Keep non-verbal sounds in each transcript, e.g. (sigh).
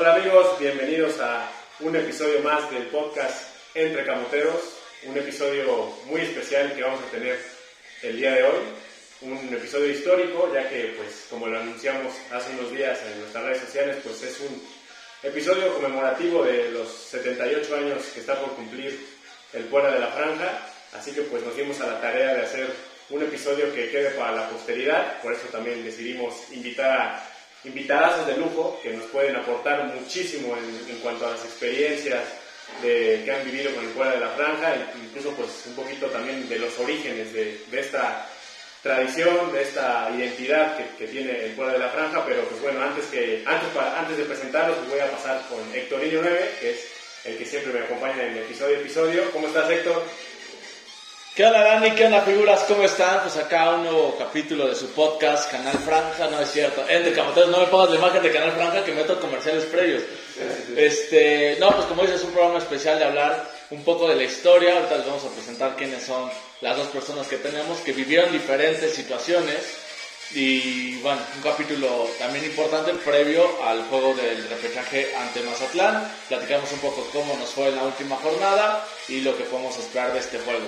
Hola amigos, bienvenidos a un episodio más del podcast Entre Camoteros, un episodio muy especial que vamos a tener el día de hoy, un episodio histórico, ya que pues como lo anunciamos hace unos días en nuestras redes sociales, pues es un episodio conmemorativo de los 78 años que está por cumplir el Puebla de la Franja, así que pues nos dimos a la tarea de hacer un episodio que quede para la posteridad, por eso también decidimos invitar a invitadas de lujo que nos pueden aportar muchísimo en, en cuanto a las experiencias de, que han vivido con el Puebla de la Franja, e incluso pues un poquito también de los orígenes de, esta tradición, de esta identidad que, tiene el Puebla de la Franja, pero pues bueno, antes, que, antes, para, antes de presentarlos pues voy a pasar con Héctor Niño 9, que es el que siempre me acompaña en episodio episodio. ¿Cómo estás Héctor? ¿Qué onda Dani? ¿Qué onda figuras? ¿Cómo están? Pues acá un nuevo capítulo de su podcast, Canal Franja, no es cierto. Entre Camoteros, no me pongas la imagen de Canal Franja que meto comerciales previos. Este, no, pues como dices, es un programa especial de hablar un poco de la historia. Ahorita les vamos a presentar quiénes son las dos personas que tenemos que vivieron diferentes situaciones. Y bueno, un capítulo también importante previo al juego del repechaje ante Mazatlán. Platicamos un poco cómo nos fue en la última jornada y lo que podemos esperar de este juego.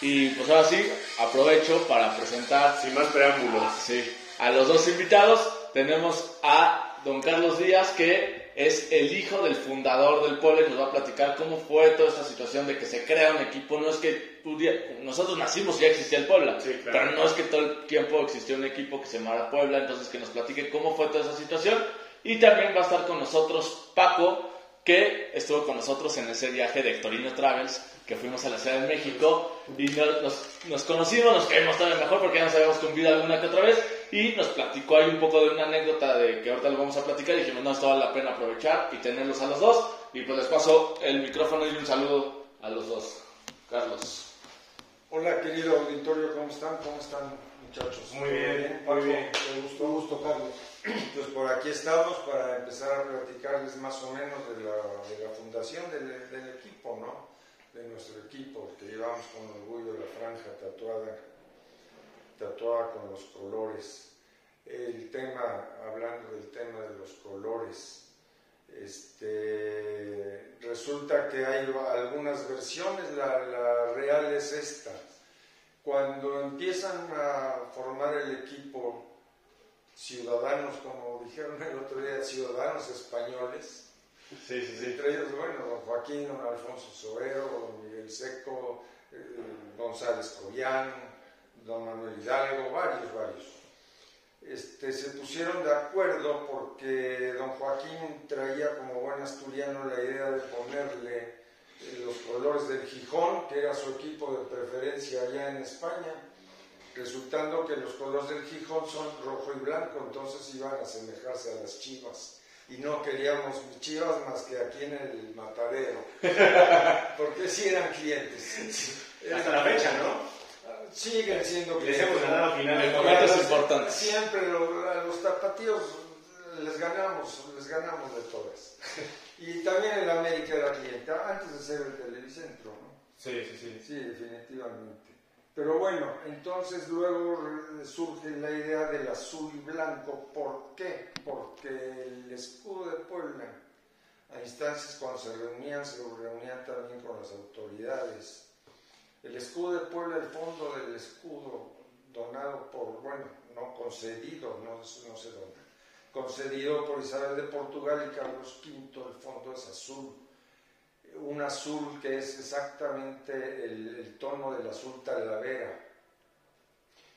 Y pues ahora sí, aprovecho para presentar, sin más preámbulos, sí, a los dos invitados. Tenemos a don Carlos Díaz, que es el hijo del fundador del pueblo y nos va a platicar cómo fue toda esta situación de que se crea un equipo. No es que nosotros nacimos y ya existía el Puebla, sí, claro. pero no es que todo el tiempo existió un equipo que se llamara Puebla, entonces que nos platique cómo fue toda esa situación. Y también va a estar con nosotros Paco, que estuvo con nosotros en ese viaje de Hectorino Travels, que fuimos a la Ciudad de México y nos, nos, nos conocimos, nos caímos todavía mejor porque ya nos habíamos convivido alguna que otra vez y nos platicó ahí un poco de una anécdota de que ahorita lo vamos a platicar y dijimos, no, esto vale la pena aprovechar y tenerlos a los dos y pues les paso el micrófono y un saludo a los dos. Carlos. Hola querido auditorio, ¿cómo están? ¿Cómo están muchachos? Muy bien, Paco, muy bien. Gusto, un gusto Carlos. Pues por aquí estamos para empezar a platicarles más o menos de la, de la fundación del, del equipo, ¿no? De nuestro equipo, que llevamos con orgullo la franja tatuada, tatuada con los colores. El tema, hablando del tema de los colores, este, resulta que hay algunas versiones, la, la real es esta. Cuando empiezan a formar el equipo ciudadanos, como dijeron el otro día, ciudadanos españoles, Sí, sí, sí. entre ellos, bueno, don Joaquín, don Alfonso Sobero, don Miguel Seco, eh, González Cobian, don Manuel Hidalgo, varios, varios. Este, se pusieron de acuerdo porque don Joaquín traía como buen asturiano la idea de ponerle eh, los colores del Gijón, que era su equipo de preferencia allá en España, resultando que los colores del Gijón son rojo y blanco, entonces iban a asemejarse a las chivas y no queríamos chivas más que aquí en el matadero, (laughs) porque sí eran clientes. Hasta la fecha, ¿no? Siguen siendo Les clientes. hemos ganado finales. El momento es importante. Siempre lo- a los tapatíos les ganamos, les ganamos de todas. Y también el América era cliente, antes de ser el Televicentro, ¿no? Sí, sí, sí. Sí, definitivamente. Pero bueno, entonces luego surge la idea del azul y blanco. ¿Por qué? Porque el escudo de Puebla, a instancias cuando se reunían, se reunían también con las autoridades. El escudo de Puebla, el fondo del escudo donado por, bueno, no concedido, no, no se dona, concedido por Isabel de Portugal y Carlos V, el fondo es azul un azul que es exactamente el, el tono del azul talavera.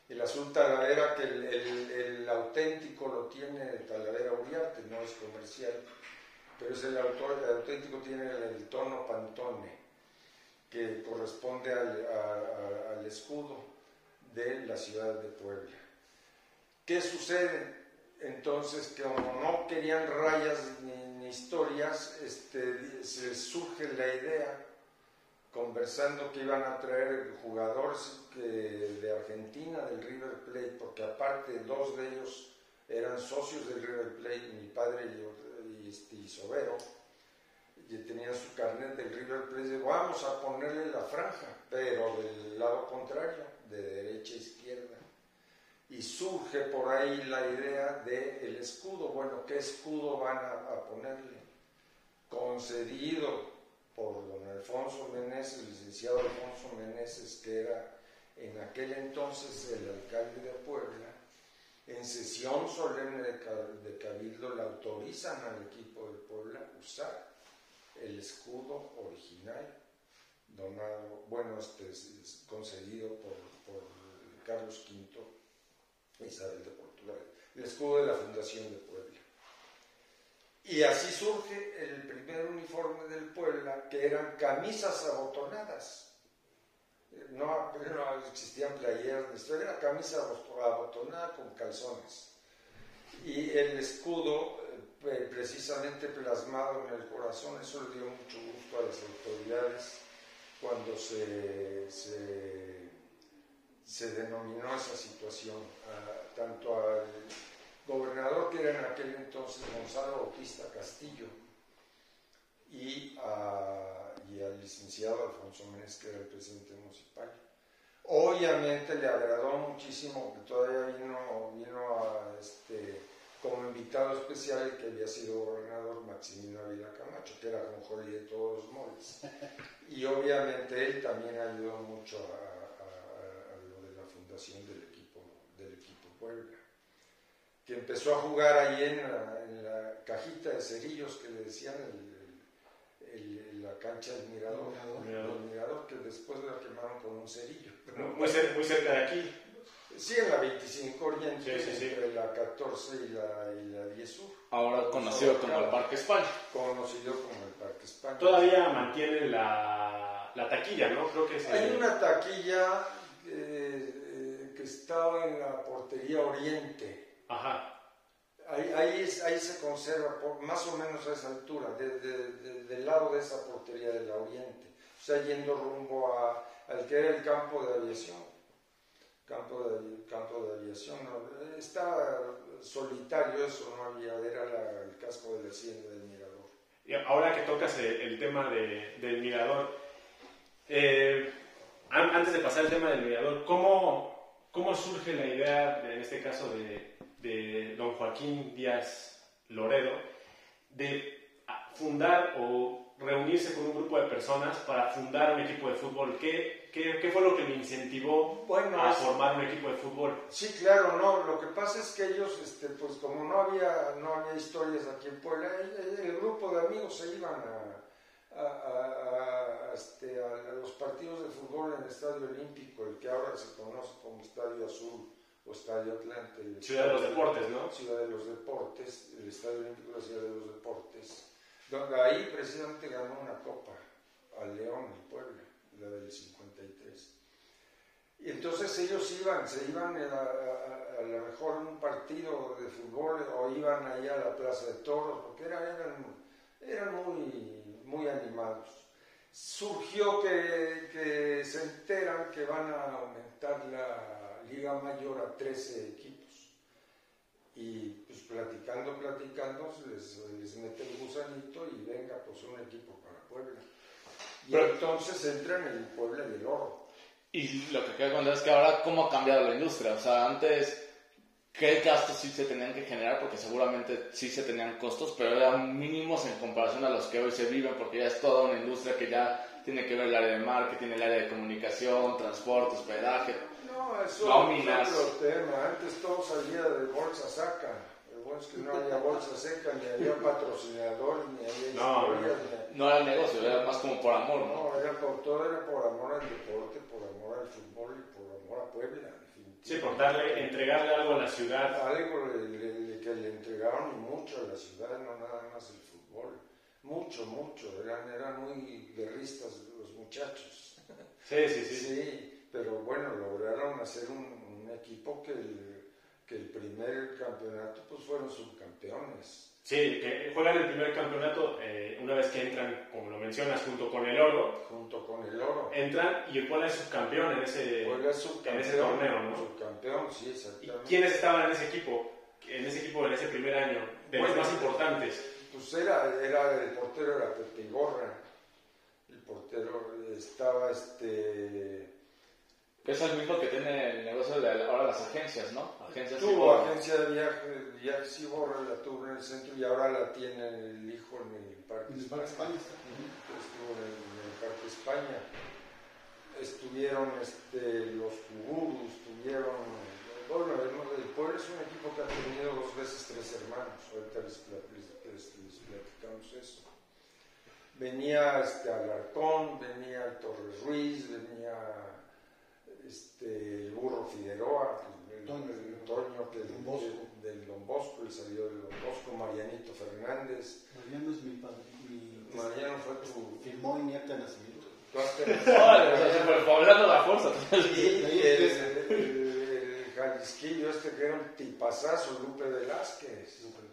El azul talavera que el, el- el auténtico lo tiene Talavera Uriarte, no es comercial, pero es el, auténtico tiene el, tono Pantone, que corresponde al, al escudo de la ciudad de Puebla. ¿Qué sucede? Entonces, que como no querían rayas ni historias, este, se surge la idea, conversando que iban a traer jugadores de Argentina, del River Plate, porque aparte dos de ellos eran socios del River Plate, mi padre y, y, este, y Sobero, y tenían su carnet del River Plate, vamos a ponerle la franja, pero del lado contrario, de derecha a izquierda y surge por ahí la idea del el escudo. Bueno, ¿qué escudo van a, ponerle? concedido por don Alfonso Meneses, licenciado Alfonso Meneses, que era en aquel entonces el alcalde de Puebla, en sesión solemne de Cabildo le autorizan al equipo de Puebla usar el escudo original donado, bueno, este es concedido por, por Carlos V, Isabel de Portugal, el escudo de la Fundación de Puebla. Y así surge el primer uniforme del Puebla, que eran camisas abotonadas no, no existían playeras, era camisa abotonada con calzones. Y el escudo, eh, precisamente plasmado en el corazón, eso le dio mucho gusto a las autoridades cuando se, denominó esa situación, tanto al gobernador que era en aquel entonces Gonzalo Bautista Castillo y a y al licenciado Alfonso Méndez, que era el presidente municipal. Obviamente le agradó muchísimo que todavía vino, vino a, este, como invitado especial el que había sido gobernador Maximino Ávila Camacho, que era Jolí de todos los moles. Y obviamente él también ayudó mucho a, del equipo, del equipo Puebla, que empezó a jugar ahí en la, en la cajita de cerillos que le decían el la cancha del mirador, mirador. que después la quemaron con un cerillo. muy, cerca, de aquí. Sí, en la 25 Oriente, entre la 14 y la, y la 10 Sur. Ahora conocido como el Parque España. Conocido como el Parque España. Todavía mantiene la, la taquilla, ¿no? Creo que Hay una taquilla estaba en la portería Oriente. Ajá ahí, ahí, se conserva más o menos a esa altura, del lado de esa portería del oriente, o sea, yendo rumbo a, al que era el campo de aviación. Campo de, campo de aviación, estaba solitario eso, no había, era el casco de la hacienda del Mirador. Y ahora que tocas el, tema del Mirador, eh, antes de pasar al tema del Mirador, ¿cómo, ¿cómo surge la idea, en este caso, de, de don Joaquín Díaz Loredo de fundar o reunirse con un grupo de personas para fundar un equipo de fútbol. ¿Qué, qué, fue lo que le incentivó a formar un equipo de fútbol? Sí, claro, no. Lo que pasa es que ellos, este, pues como no había, no había historias aquí en Puebla, el, grupo de amigos se iban a, a, este, a, los partidos de fútbol en el Estadio Olímpico, el que ahora se conoce como Estadio Azul o Estadio Atlante. Ciudad de los Deportes, ¿no? Ciudad de los Deportes, el Estadio Olímpico de la Ciudad de los Deportes, donde ahí precisamente ganó una copa al León en Puebla, la del 53. Y entonces ellos iban, se iban a, lo mejor en un partido de fútbol o iban ahí a la Plaza de Toros, porque eran, eran muy, muy animados. Surgió que, que se enteran que van a aumentar la Liga Mayor a 13 equipos. Y pues platicando, platicando, les, les mete el gusanito y venga, pues un equipo para Puebla. Y entonces entran en el Puebla y el Oro. Y lo que queda cuando es que ahora, ¿cómo ha cambiado la industria? O sea, antes qué gastos sí se tenían que generar, porque seguramente sí se tenían costos, pero eran mínimos en comparación a los que hoy se viven, porque ya es toda una industria que ya tiene que ver el área de marketing, el área de comunicación, transporte, hospedaje. No, eso es otro tema. Antes todo salía de bolsa saca. El bueno es que no había bolsa seca, ni había patrocinador, ni había no, No era negocio, era más como por amor, ¿no? No, era por, todo era por amor al deporte, por amor al fútbol y por amor a Puebla. Sí, por darle, entregarle algo a la ciudad. Algo que le entregaron mucho a la ciudad, no nada más el fútbol. Mucho, mucho. Eran, eran muy guerristas los muchachos. Sí, sí, sí. Sí, pero bueno, lograron hacer un, equipo que el, que el primer campeonato pues fueron subcampeones. Sí, que juegan el primer campeonato eh, una vez que entran, como lo mencionas, junto con el oro. Junto con el oro. Entran y Puebla es subcampeón en ese, en ese torneo, ¿no? Subcampeón, sí, exactamente. ¿Y quiénes estaban en ese equipo? En ese equipo en ese primer año, de los más importantes. Pues era, era el portero era Pepe Gorra. El portero estaba este es el mismo que tiene el negocio de ahora las agencias, ¿no? Agencias Tuvo agencia de viaje, viajes Iborra, la tuvo en el centro y ahora la tiene el hijo en el Parque En España está. Estuvo en el, en el Parque España. Estuvieron este, los Kuburus, estuvieron. Bueno, el, el Puebla es un equipo que ha tenido dos veces tres hermanos. Ahorita les, les- les- les platicamos eso. Venía este, Alarcón, venía Torres Ruiz, venía este, el burro Figueroa, el, el- Toño. el Toño, que Don Bosco. del Don Bosco, y salió del Don Bosco, Marianito Fernández. Mariano es mi padre. Mi, Mariano fue tu. firmó mi acta de nacimiento. tu acta- Órale, (laughs) o sea, super poblando la fuerza. El, el, el Jalisquillo este que era un tipazazo, Lupe Velázquez. Lupe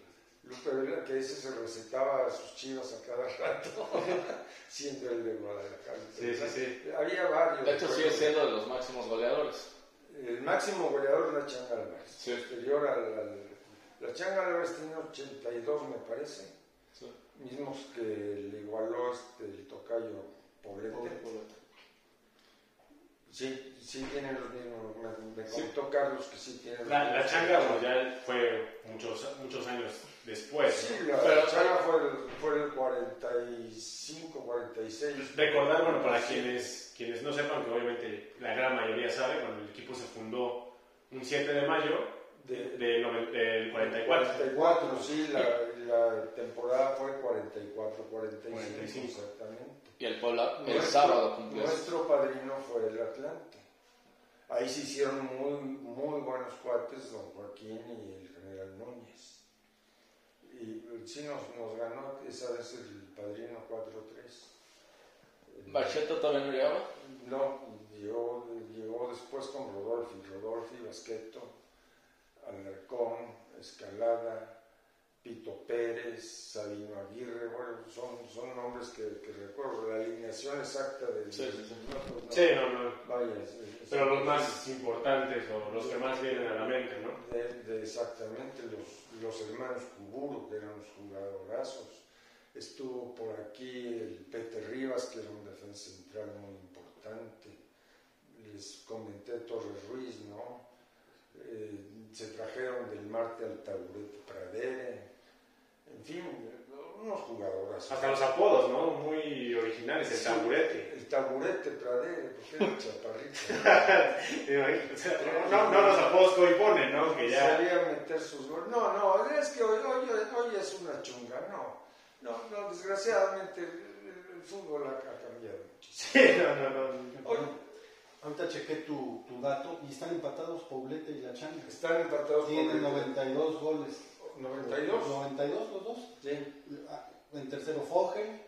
Velázquez, que ese se recetaba a sus chivas a cada rato, (laughs) siendo el de Guadalajara. Sí, sí, sí. Había varios. De hecho, sigue siendo de los máximos goleadores. El máximo goleador es la Changa Álvarez. Sí. Posterior al, al- La Changa Álvarez tiene 82, me parece. Sí. Mismos que le igualó este, el tocayo Poblete. Sí, sí tienen los mismos. Me, me Sí. contó Carlos que sí tienen los La, la mismos. changa bueno, ya fue muchos, muchos años después. Sí, ¿no? la Pero- changa fue el, fue el 45, 46. Recordar, bueno, para quienes, quienes no sepan, que obviamente la gran mayoría sabe, cuando el equipo se fundó un 7 de mayo De- de noven- del 44. 44, sí, la, la temporada fue 44, 45, 45. exactamente. Y el Puebla el Nuestro- sábado cumplió. Nuestro padrino fue el Atlante. Ahí se hicieron muy, muy buenos cuates, don Joaquín y el general Núñez. Y eh, sí nos, ganó esa vez el padrino 4-3. ¿Bacheta todavía no llegaba? No, llegó, llegó después con Rodolfi, Rodolfi, Basqueto, Alarcón, Escalada, Pito Pérez, Sabino Aguirre, bueno, son, son nombres que, que recuerdo, la alineación exacta de... Sí, sí, sí. no, pues no. Sí, no, no. Vaya, es- es- Pero los más importantes o los que más vienen a la mente, ¿no? de, de exactamente los, los hermanos Kuburu, que eran los jugadorazos. Estuvo por aquí el Pete Rivas, que era un defensa central muy importante. Les comenté Torres Ruiz, ¿no? Eh, se trajeron del Marte al Taburete Pradere. En fin, unos jugadorazos. Hasta los apodos, ¿no? Muy originales, el Sí, taburete. El Taburete Pradere, porque era chaparrito. (laughs) No, no los apodos que hoy ponen, ¿no? Que ya... Salía a meter sus goles. No, no, es que hoy, hoy, hoy es una chunga, no. No, no desgraciadamente el, el fútbol ha, ha cambiado muchísimo. (laughs) Sí, no, no, no. Hoy Ahorita chequé tu, tu dato y están empatados Poblete y La Changa. están empatados Tienen por 92 goles. 92. 92 los dos. Sí, Ah, En tercero Fogel,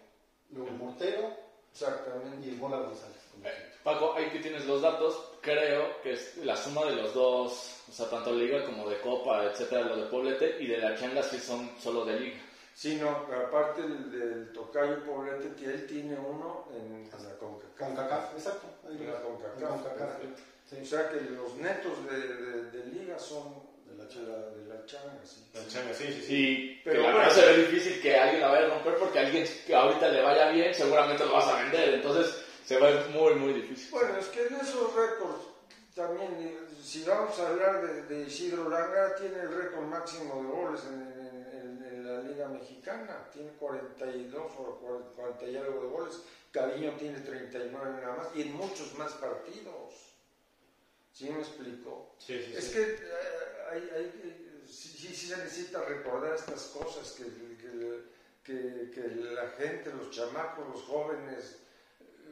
luego Mortero exactamente. y el Bola González. Eh. Paco, ahí que tienes los datos, creo que es la suma de los dos, o sea, tanto Liga como de Copa, etcétera, lo de Poblete y de la Changa sí son solo de Liga. Sí, no, aparte del, del tocayo Poblete, que él tiene uno en la CONCACAF. Con CACAF, exacto. En la CONCACAF. CONCACAF, O sí. sea que los netos de, de, de liga son la la, de la changa, sí. La changa, sí, sí, sí. Y Pero bueno. se ve difícil que alguien la vaya a romper porque alguien que ahorita le vaya bien, seguramente lo vas a vender. Entonces se ve muy, muy difícil. Bueno, es que en esos récords también, eh, si vamos a hablar de, de Isidro Langa, tiene el récord máximo de goles en, en- en- en la Liga Mexicana, tiene 42 o 40 y algo de goles, Cariño tiene 39 nada más, y en muchos más partidos. ¿Sí me explico? Sí, sí, Es sí. que eh, hay, hay que- sí, se necesita recordar estas cosas, que, que- que- que la gente, los chamacos, los jóvenes,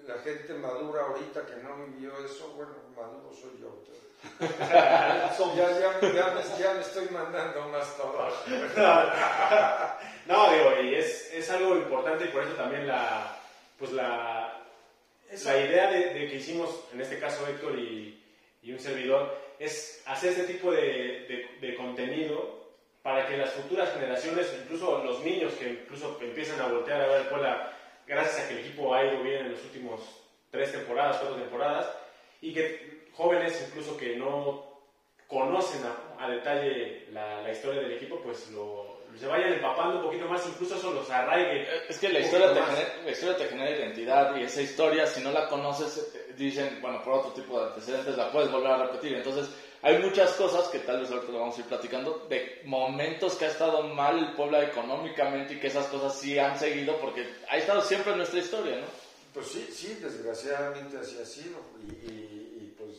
la gente madura ahorita que no vivió eso, bueno, maduro soy yo. (laughs) (laughs) ya, ya, ya me, ya me estoy mandando más trabajo. (laughs) No, digo, y es, es algo importante y por eso también la, pues la, la idea de, de que hicimos, en este caso Héctor y, y un servidor, es hacer este tipo de, de- de contenido para que las futuras generaciones, incluso los niños que incluso empiezan a voltear a ver el Puebla, gracias a que el equipo ha ido bien en los últimos tres temporadas, cuatro temporadas, y que jóvenes incluso que no conocen a, a detalle la, la historia del equipo, pues lo, se vayan empapando un poquito más, incluso eso los arraigue. Es que la historia, te genera, la historia te genera identidad y esa historia, si no la conoces, eh, dicen, bueno, por otro tipo de antecedentes la puedes volver a repetir. Entonces, hay muchas cosas que tal vez ahorita lo vamos a ir platicando, de momentos que ha estado mal el Puebla económicamente y que esas cosas sí han seguido porque ha estado siempre en nuestra historia, ¿no? Pues sí, sí, desgraciadamente así ha sido. Y, y- y, pues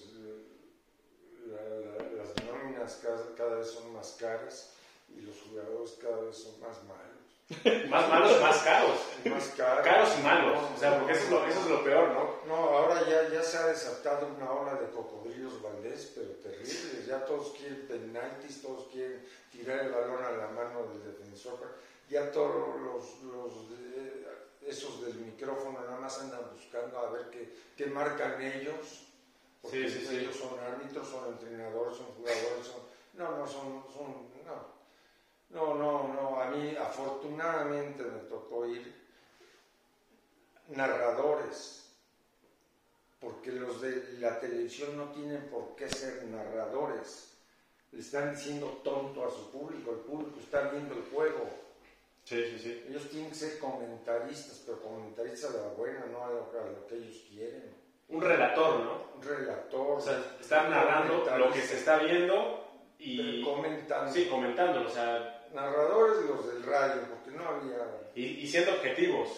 la- la- las nóminas cada, cada vez son más caras y los jugadores cada vez son más malos. (laughs) Más malos más caros. Más caros. Caros y malos. O sea, porque eso es lo, eso es lo peor, ¿no? No, ahora ya, ya se ha desatado una ola de cocodrilos Valdés, pero terribles. Ya todos quieren penaltis, todos quieren tirar el balón a la mano del defensor. Ya todos los, esos del micrófono nada más andan buscando a ver qué, qué marcan ellos. Porque Sí, sí, sí. ellos son árbitros, son entrenadores, son jugadores, son... No, no, son... son no. No, no, a mí afortunadamente me tocó ir narradores, porque los de la televisión no tienen por qué ser narradores. Le están diciendo tonto a su público, el público está viendo el juego. Sí, sí, sí. Ellos tienen que ser comentaristas, pero comentaristas de la buena, no a lo, a lo que ellos quieren. Un relator, ¿no? Un relator. O sea, estar narrando lo que se está viendo y... comentando. Sí, comentándolo, o sea, Narradores los del radio, porque no había y, y siendo objetivos,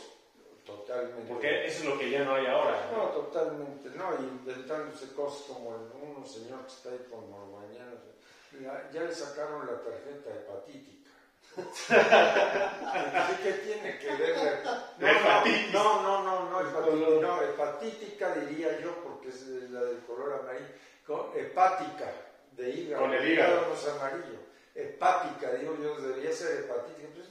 totalmente. porque eso es lo que ya no hay ahora. No, totalmente, no, y inventándose cosas como el uno señor que está ahí con Morbañano, ya, ya le sacaron la tarjeta hepatítica. ¿Qué, (laughs) qué tiene que ver? La hepatitis. No, no, no, no, hepatitis, no, hepatítica diría yo, porque es la del color amarillo, con- hepática, de hígado. Con el hígado. no amarillo. Hepática, digo yo, debería ser hepatítica. Pues,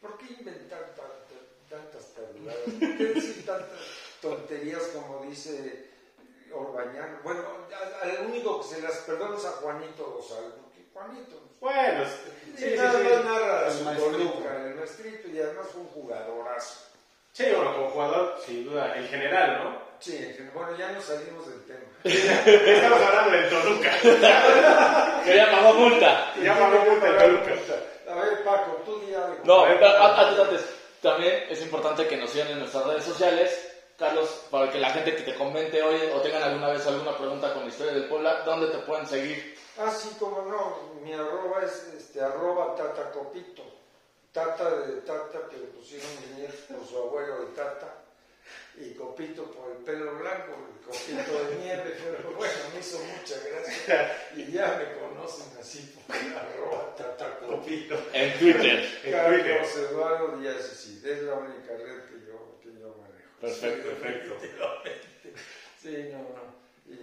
¿Por qué inventar tan- tantas tabuladas? ¿Por qué decir tantas tonterías como dice Orbañano? Bueno, al único que se las perdona es a Juanito Dosal, porque Juanito Bueno, sí, sí, sí, nada sí. más narra El su el maestrito, y además fue un jugadorazo. Sí, bueno, como jugador, sin duda, en general, ¿no? Sí, bueno, ya nos salimos del tema. (laughs) Estamos hablando del Toluca. (laughs) Que ya pagó multa. Ya pagó multa el Toluca. A ver, Paco, tú di algo. No, pero a- antes, antes, también es importante que nos sigan en nuestras redes sociales. Carlos, para que la gente que te comente hoy o tengan alguna vez alguna pregunta con la historia del Puebla, ¿dónde te pueden seguir? Ah, sí, como no, mi arroba es este, arroba tatacopito. Tata de tata que le pusieron mi nieto por su abuelo de tata. Y copito por el pelo blanco, el copito de nieve, pero bueno, me hizo mucha gracia. Y ya me conocen así por arroba tatacopito. En Twitter. Carlos. Eduardo Díaz, sí, es la única red que yo, que yo manejo. Perfecto, perfecto. Sí, no, no. Y,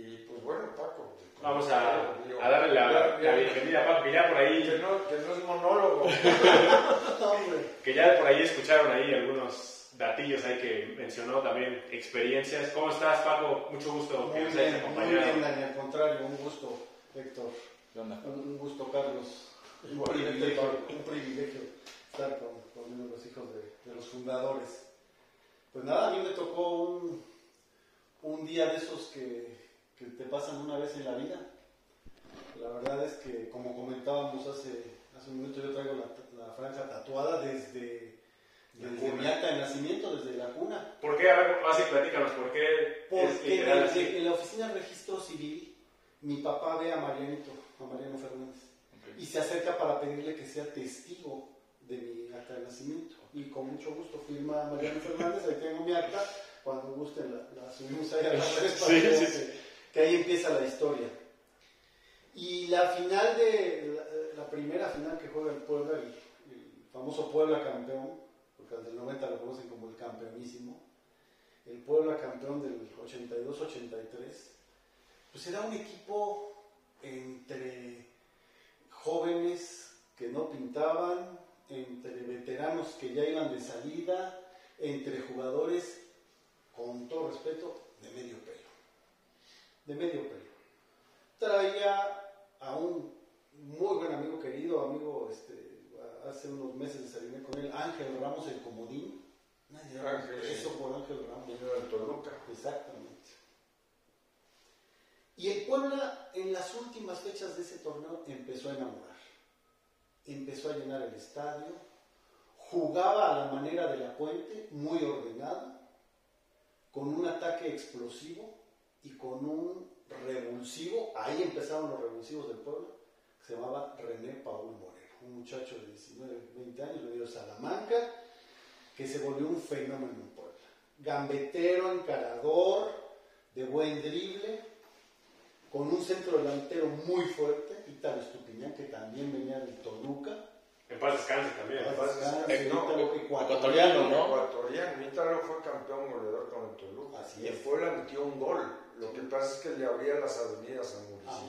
y pues bueno, Paco. Vamos a, digo, a darle la, ya- ya- la bienvenida a Paco, que ya por Que ahí, no, que no es monólogo. (laughs) que ya por ahí escucharon ahí algunos datillos ahí que mencionó también, experiencias. ¿Cómo estás, Paco? Mucho gusto que Muy nos hayas bien, muy acompañado. bien, al contrario, un gusto, Héctor. ¿Qué onda? Un un gusto, Carlos. Un privilegio, un privilegio estar con, con uno de los hijos de, de los fundadores. Pues nada, a mí me tocó un, un día de esos que, que te pasan una vez en la vida. La verdad es que, como comentábamos hace, hace un minuto, yo traigo la, la franja tatuada desde, desde mi acta de nacimiento, desde la cuna. ¿Por qué? A ver, así platícanos, ¿por qué Porque en la oficina de registro civil, mi papá ve a Marianito, a Mariano Fernández, y se acerca para pedirle que sea testigo de mi acta de nacimiento. Y con mucho gusto firma Mariano Fernández, ahí tengo mi acta, cuando gusten la, la subimos ahí a las (laughs) para Sí, que, sí, que- que ahí empieza la historia. Y la final de, la, la primera final que juega el Puebla, el, el famoso Puebla campeón, porque desde el 90 lo conocen como el campeonísimo, el Puebla campeón del 82-83, pues era un equipo entre jóvenes que no pintaban, entre veteranos que ya iban de salida, entre jugadores, con todo respeto, de medio pelo. De medio pelo. Traía a un muy buen amigo querido, amigo, este, hace unos meses desayuné con él, Ángel Ramos el Comodín. Nadie Ángel, eso por Ángel Ramos. Vino del Toluca. Exactamente. Y el Puebla en las últimas fechas de ese torneo empezó a enamorar. Empezó a llenar el estadio, jugaba a la manera de la puente, muy ordenado, con un ataque explosivo y con un revulsivo, ahí empezaron los revulsivos del pueblo, se llamaba René Paul Moreno, un muchacho de 19, 20 años, venido de Salamanca, que se volvió un fenómeno en Puebla. Gambetero, encarador, de buen drible, con un centro delantero muy fuerte, Ítalo Estupiñán, que también venía del Toluca. En paz descanse también. En paz paz descanse, Eh, no, Ítalo ecuatoriano, ¿no? Ecuatoriano. Ítalo fue campeón goleador con el Toluca. Así y en. Puebla metió un gol. Lo que pasa es que le abría las avenidas a Ah,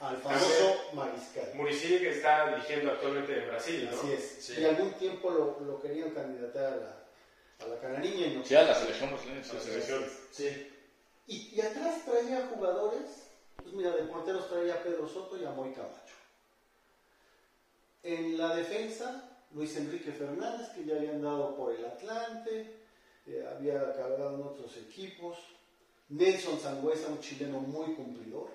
Muricy. sí, al famoso Mariscal. Muricy que está dirigiendo actualmente en Brasil, ¿no? Así es. Sí. Y algún tiempo lo, lo querían candidatar a la, a la canariña y no. Sí, a la selección brasileña. La selección. Sí. Y, y atrás traía jugadores, pues mira, de porteros traía a Pedro Soto y a Moy Camacho. En la defensa, Luis Enrique Fernández, que ya habían dado por el Atlante, eh, había cargado en otros equipos. Nelson Sangüesa, un chileno muy cumplidor.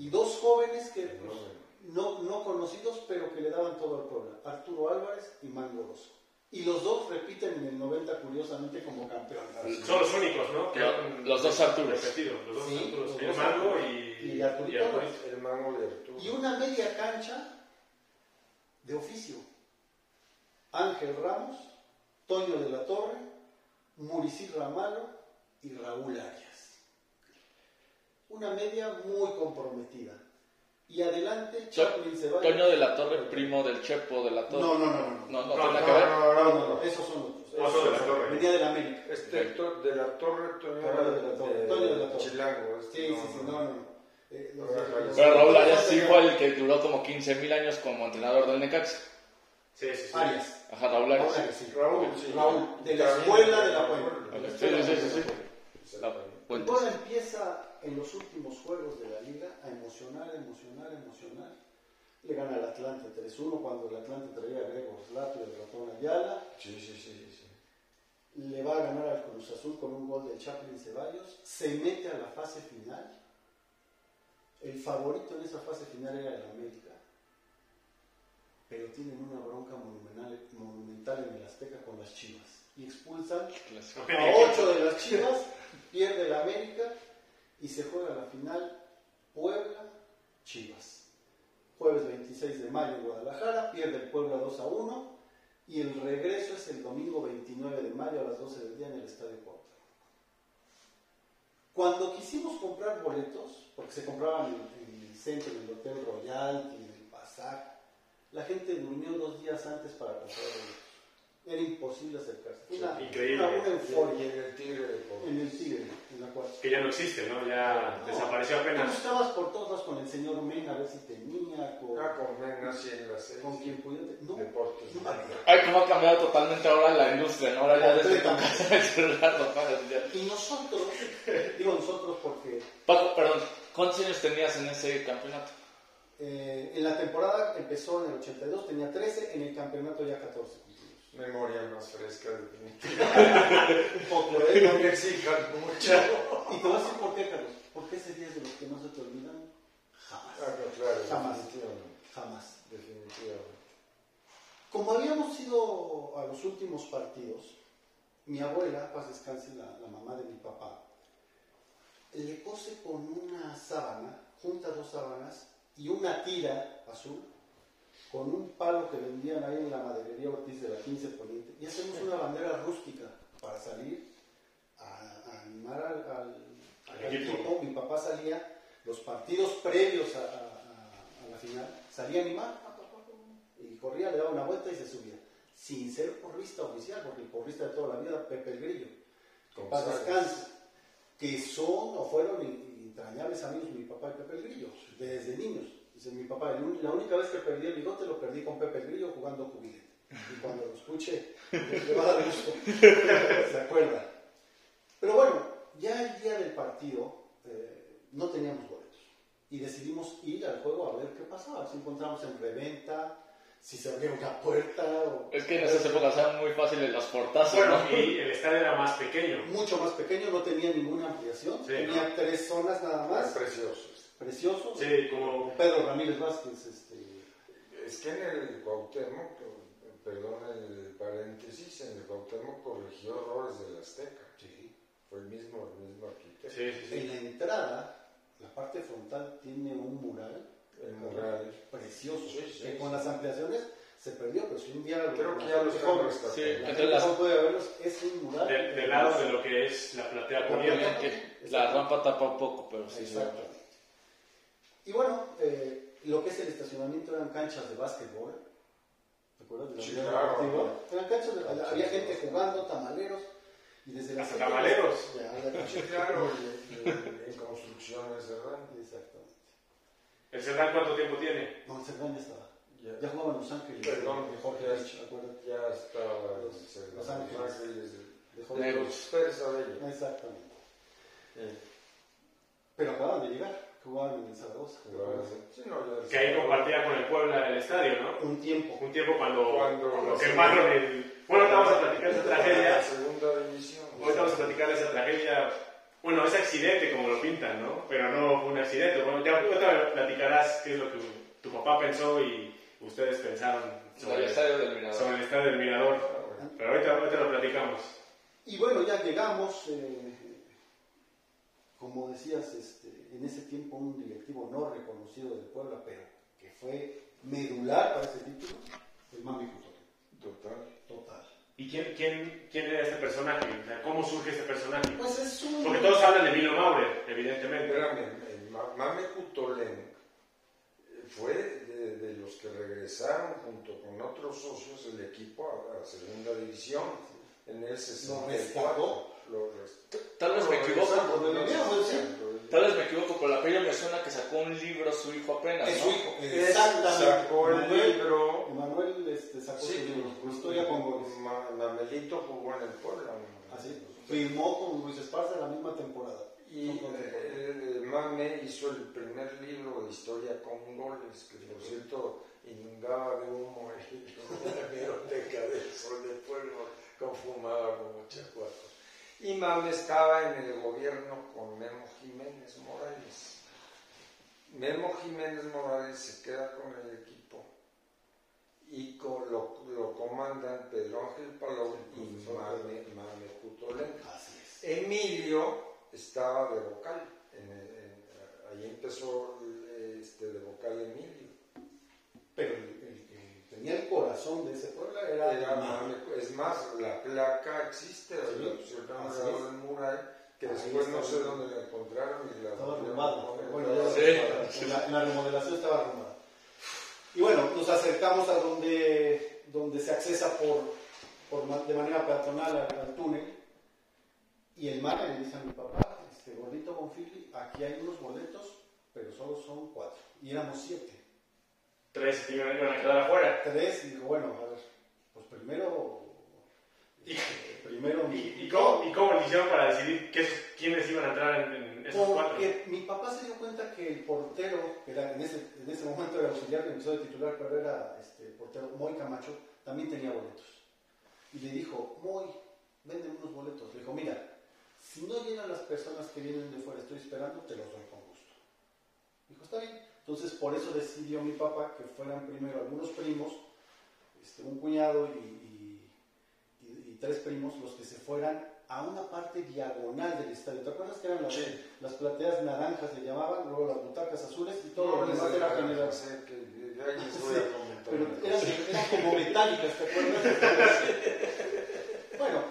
Y dos jóvenes que pues, no, no conocidos, pero que le daban todo al pueblo. Arturo Álvarez y Mango Rosso. Y los dos repiten en el 90 curiosamente como campeones. Son los únicos, ¿no? Que los dos Arturos. repetido, Los dos Sí, Arturos. los El dos Mango y, Y Arturito. y Arturito. El mango de Arturo. Y una media cancha de oficio. Ángel Ramos, Toño de la Torre, Muricy Ramalo y Raúl Arias. Una media muy comprometida. Y adelante, Chaplin Ceballos. Toño de la Torre, primo del Chepo de la Torre. No, no, no, no. No, no, No, no, no, No, no, no, esos son otros. Oso de la Torre. Venía de la América. Este de la Torre, Toño de la Torre, Toño de la Torre. Chilango. Este, Sí, sí, sí, no, no. no. Eh, Pero Raúl Arias sí fue el que duró como 15.000 años como entrenador del Necaxa. Sí, sí, sí. Arias. Ajá, Raúl Arias. Raúl. Raúl, sí. Raúl, de la escuela de la Puebla. Sí, sí, sí, sí, sí. La. Puebla empieza en los últimos juegos de la liga a emocionar, emocionar, emocionar. Le gana al Atlante 3-1 cuando el Atlante traía a Gregor Slato y el ratón Ayala. Sí, sí, sí, sí. Le va a ganar al Cruz Azul con un gol del Chaplin Ceballos. Se mete a la fase final. El favorito en esa fase final era el América. Pero tienen una bronca monumental, monumental en el Azteca con las Chivas. Y expulsan a 8 de las Chivas, pierde el América y se juega la final Puebla-Chivas. Jueves 26 de mayo en Guadalajara, pierde el Puebla 2 a 1 y el regreso es el domingo 29 de mayo a las 12 del día en el Estadio Cuauhtémoc. Cuando quisimos comprar boletos, porque se compraban en, el centro, en el Hotel Royal, en el pasaje, la gente durmió dos días antes para comprar boletos. Era imposible acercarse. Una, Increíble. una, euforia en el Tigre de Puebla. en el Tigre, en la cual. Que ya no existe, ¿no? Ya No. desapareció Tú apenas. buscabas por todos lados con el señor Mena a ver si tenía, con, Ah, con Mena, sí, en la serie. con quien pudiera. No, Deportes. no. Ay, cómo ha cambiado totalmente ahora la industria, ¿no? Ahora ya desde tu casa (laughs) el celular lo pagas ya. Y nosotros, digo nosotros porque Paco, perdón, ¿cuántos años tenías en ese campeonato? eh, en la temporada empezó en el 82, tenía 13, en el campeonato ya 14. Memoria más fresca, definitivamente. Un poco, ¿eh? No me exijan mucho. Y te voy a decir por qué, Carlos. Porque ese día es de los que no se te olvidan jamás. Ah, no, claro, Jamás. definitivamente. Jamás. Definitivamente. Como habíamos ido a los últimos partidos, mi abuela, paz descanse, la, la mamá de mi papá, le cose con una sábana, junta dos sábanas y una tira azul, con un palo que vendían ahí en la maderería Ortiz de la 15 Poniente, y hacemos una bandera rústica para salir a, a animar al, al- al Al equipo. equipo. Mi papá salía, los partidos previos a, a- a- a la final, salía a animar, y corría, le daba una vuelta y se subía. Sin ser porrista oficial, porque el porrista de toda la vida, Pepe el Grillo, que paz descanse, que son o fueron en- entrañables amigos mi papá y Pepe el Grillo, desde niños. Dice mi papá, la única vez que perdí el bigote lo perdí con Pepe el Grillo jugando jubilete. Y cuando lo escuche, le va a dar gusto. ¿Se acuerda? Pero bueno, ya el día del partido eh, no teníamos boletos. Y decidimos ir al juego a ver qué pasaba. Si encontramos en reventa, si se abría una puerta. O... Es que en esas épocas eran muy fáciles los portazos, Bueno, ¿no? y el estadio era más pequeño. Mucho más pequeño, no tenía ninguna ampliación. Sí, tenía ¿no? tres zonas nada más. precioso. Precioso. Sí, como Pedro Ramírez Vázquez. Este, Es que en el Cuauhtémoc, perdón el paréntesis, en el Cuauhtémoc corrigió errores del Azteca. sí. Fue el mismo, el mismo arquitecto. Sí, sí, sí. En la entrada, la parte frontal tiene un mural, El mural. precioso, Sí, sí, que sí. con las ampliaciones se perdió, pero si un día lo- Creo que la ya lo gente están joven- rescatando. Sí, la entonces las- no puede verlos, es un mural. Del, del lado de lo que es la platea poniente. Poniente. La rampa tapa un poco, pero sí. sí. Exacto. Y bueno, eh, lo que es el estacionamiento eran canchas de básquetbol. ¿Te acuerdas? de la Sí, claro. Eran canchas, de- había gente jugando, tamaleros. Y desde las tamaleros. Ya, claro, (laughs) y- y- en construcciones, ¿verdad? Exactamente. ¿El Cerdán cuánto tiempo tiene? No, el Cerdán ya estaba. Ya, Ya jugaba en Los Ángeles. Perdón, de Jorge ya, Rich, acuérdate. ya estaba Los- en Los Ángeles. Ángeles, De. Los Perzabello. Exactamente. Eh, Pero acababan de llegar, jugaban en el Zaragoza. Sí, no, ya Que ahí compartía con el Puebla el estadio, ¿no? Un tiempo. Un tiempo cuando, Cuando- lo quemaron el... Bueno, ahorita vamos a platicar esa tragedia. La segunda división. Ahorita vamos a platicar esa tragedia. Bueno, ese accidente como lo pintan, ¿no? Pero no fue un accidente. Bueno, ya ahorita platicarás qué es lo que tu papá pensó y ustedes pensaron Sobre sobre, el estadio del Mirador. sobre el estadio del Mirador. Ah. Pero ahorita, ahorita lo platicamos. Y bueno, ya llegamos, eh, como decías, este, en ese tiempo un directivo no reconocido del Puebla, pero que fue medular para ese título, el Mami. Total. Total. ¿Y quién, quién, quién era este personaje? ¿Cómo surge este personaje? Pues es un... Porque todos hablan de Milo Maurer, evidentemente. El Ma- Mame Cutolén fue de, de los que regresaron junto con otros socios el equipo a la segunda división en el 64. Tal vez me equivoco. pues. Tal vez me equivoco, pero la película me suena que sacó un libro su hijo apenas, Es su hijo. Exactamente. Sacó el Manuel- libro. Manuel este, sacó su libro, Historia con goles. Ma- Mamelito jugó en el Puebla. Así, firmó con Luis Esparza la misma temporada. Y eh, Mame hizo el primer libro de historia con goles, que por cierto inundaba de humo en (laughs) la biblioteca del Sol de Pueblo, confumaba como chacuaco. Y Mame estaba en el gobierno con Memo Jiménez Morales. Memo Jiménez Morales se queda con el equipo y con- lo, lo comandan Pedro Ángel Palou y Mame, Mame es. Emilio estaba de vocal, en el- en- ahí empezó este, de vocal Emilio. Pero el, el tenía el corazón de ese Puebla era, Era. Mame- es más, la placa existe, Sí, la del mural, que Ahí después no sé dónde la encontraron y la Estaba volvieron arrumbada. a poner. Bueno, Sí. la, la remodelación estaba arrumbada. Y bueno, nos acercamos a donde, donde se accesa por, por de manera peatonal al, al túnel. Y el mar le dice a mi papá, este gordito Bonfili, aquí hay unos boletos, pero solo son cuatro. Y éramos siete. Tres que iban, iban a quedar afuera. Tres, y digo, bueno, a ver, pues primero. ¿Y, Primero mi. y, y cómo, ¿Y cómo le hicieron para decidir qué, quiénes iban a entrar en, en esos cuatro? Porque mi papá se dio cuenta que el portero, que era en, ese, en ese momento era auxiliar que empezó de titular, pero era este, portero, Moy Camacho, también tenía boletos. Y le dijo, Moy, vende unos boletos. Le dijo, mira, si no llegan las personas que vienen de fuera, estoy esperando, te los doy con gusto. Dijo, está bien. Entonces, por eso decidió mi papá que fueran primero algunos primos, este, un cuñado y, y- y- y tres primos, los que se fueran a una parte diagonal del estadio. ¿Te acuerdas que eran las, Sí. las plateas naranjas, le llamaban, luego las butacas azules y todo No, lo demás era general? Sí, Pero eran, eran como metálicas, ¿te acuerdas? bueno,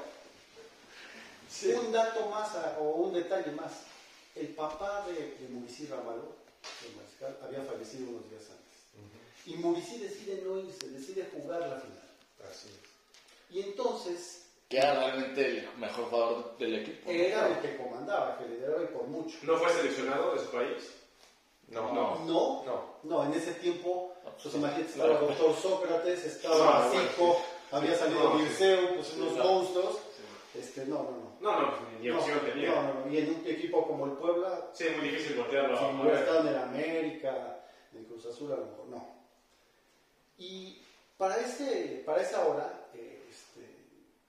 un dato más o un detalle más. El papá de, de Ramalho, el mariscal, había fallecido unos días antes. Y Muricy decide no irse, decide jugar la final. Así es. Y entonces Que era realmente el mejor jugador del equipo. era el que comandaba, que lideraba y por mucho. ¿No fue seleccionado de su país? No, No. No, no. no, en ese tiempo, pues imagínate, estaba el doctor Sócrates, estaba No, Zico, había salido Dirceu, pues unos no. monstruos. Este, no, no, no. No, pues, ni opción no, tenía. No, no. Y en un equipo como el Puebla, Sí, es muy difícil voltearlo si a hubiera estado en el América, en Cruz Azul, a lo mejor no. Y para, ese, para esa hora, eh, este,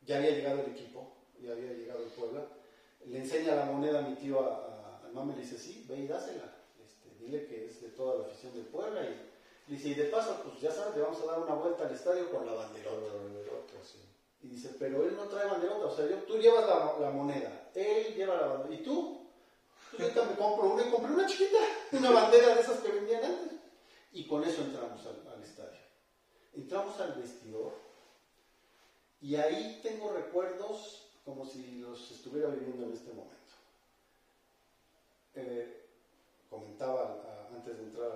ya había llegado el equipo, ya había llegado el Puebla. Le enseña la moneda a mi tío a, a, al mame, le dice, sí, ve y dásela. Este, dile que es de toda la afición del Puebla. Y le dice, y de paso, pues ya sabes, le vamos a dar una vuelta al estadio con la banderota. Con la banderota, sí. Y dice, pero él no trae banderota, o sea, yo- tú llevas la, la moneda, él lleva la bandera, ¿y tú? Pues yo ahorita me compro una y compré una chiquita, (laughs) una bandera de esas que vendían antes. Y con eso entramos al, al estadio. Entramos al vestidor y ahí tengo recuerdos como si los estuviera viviendo en este momento. Eh, comentaba a- antes de entrar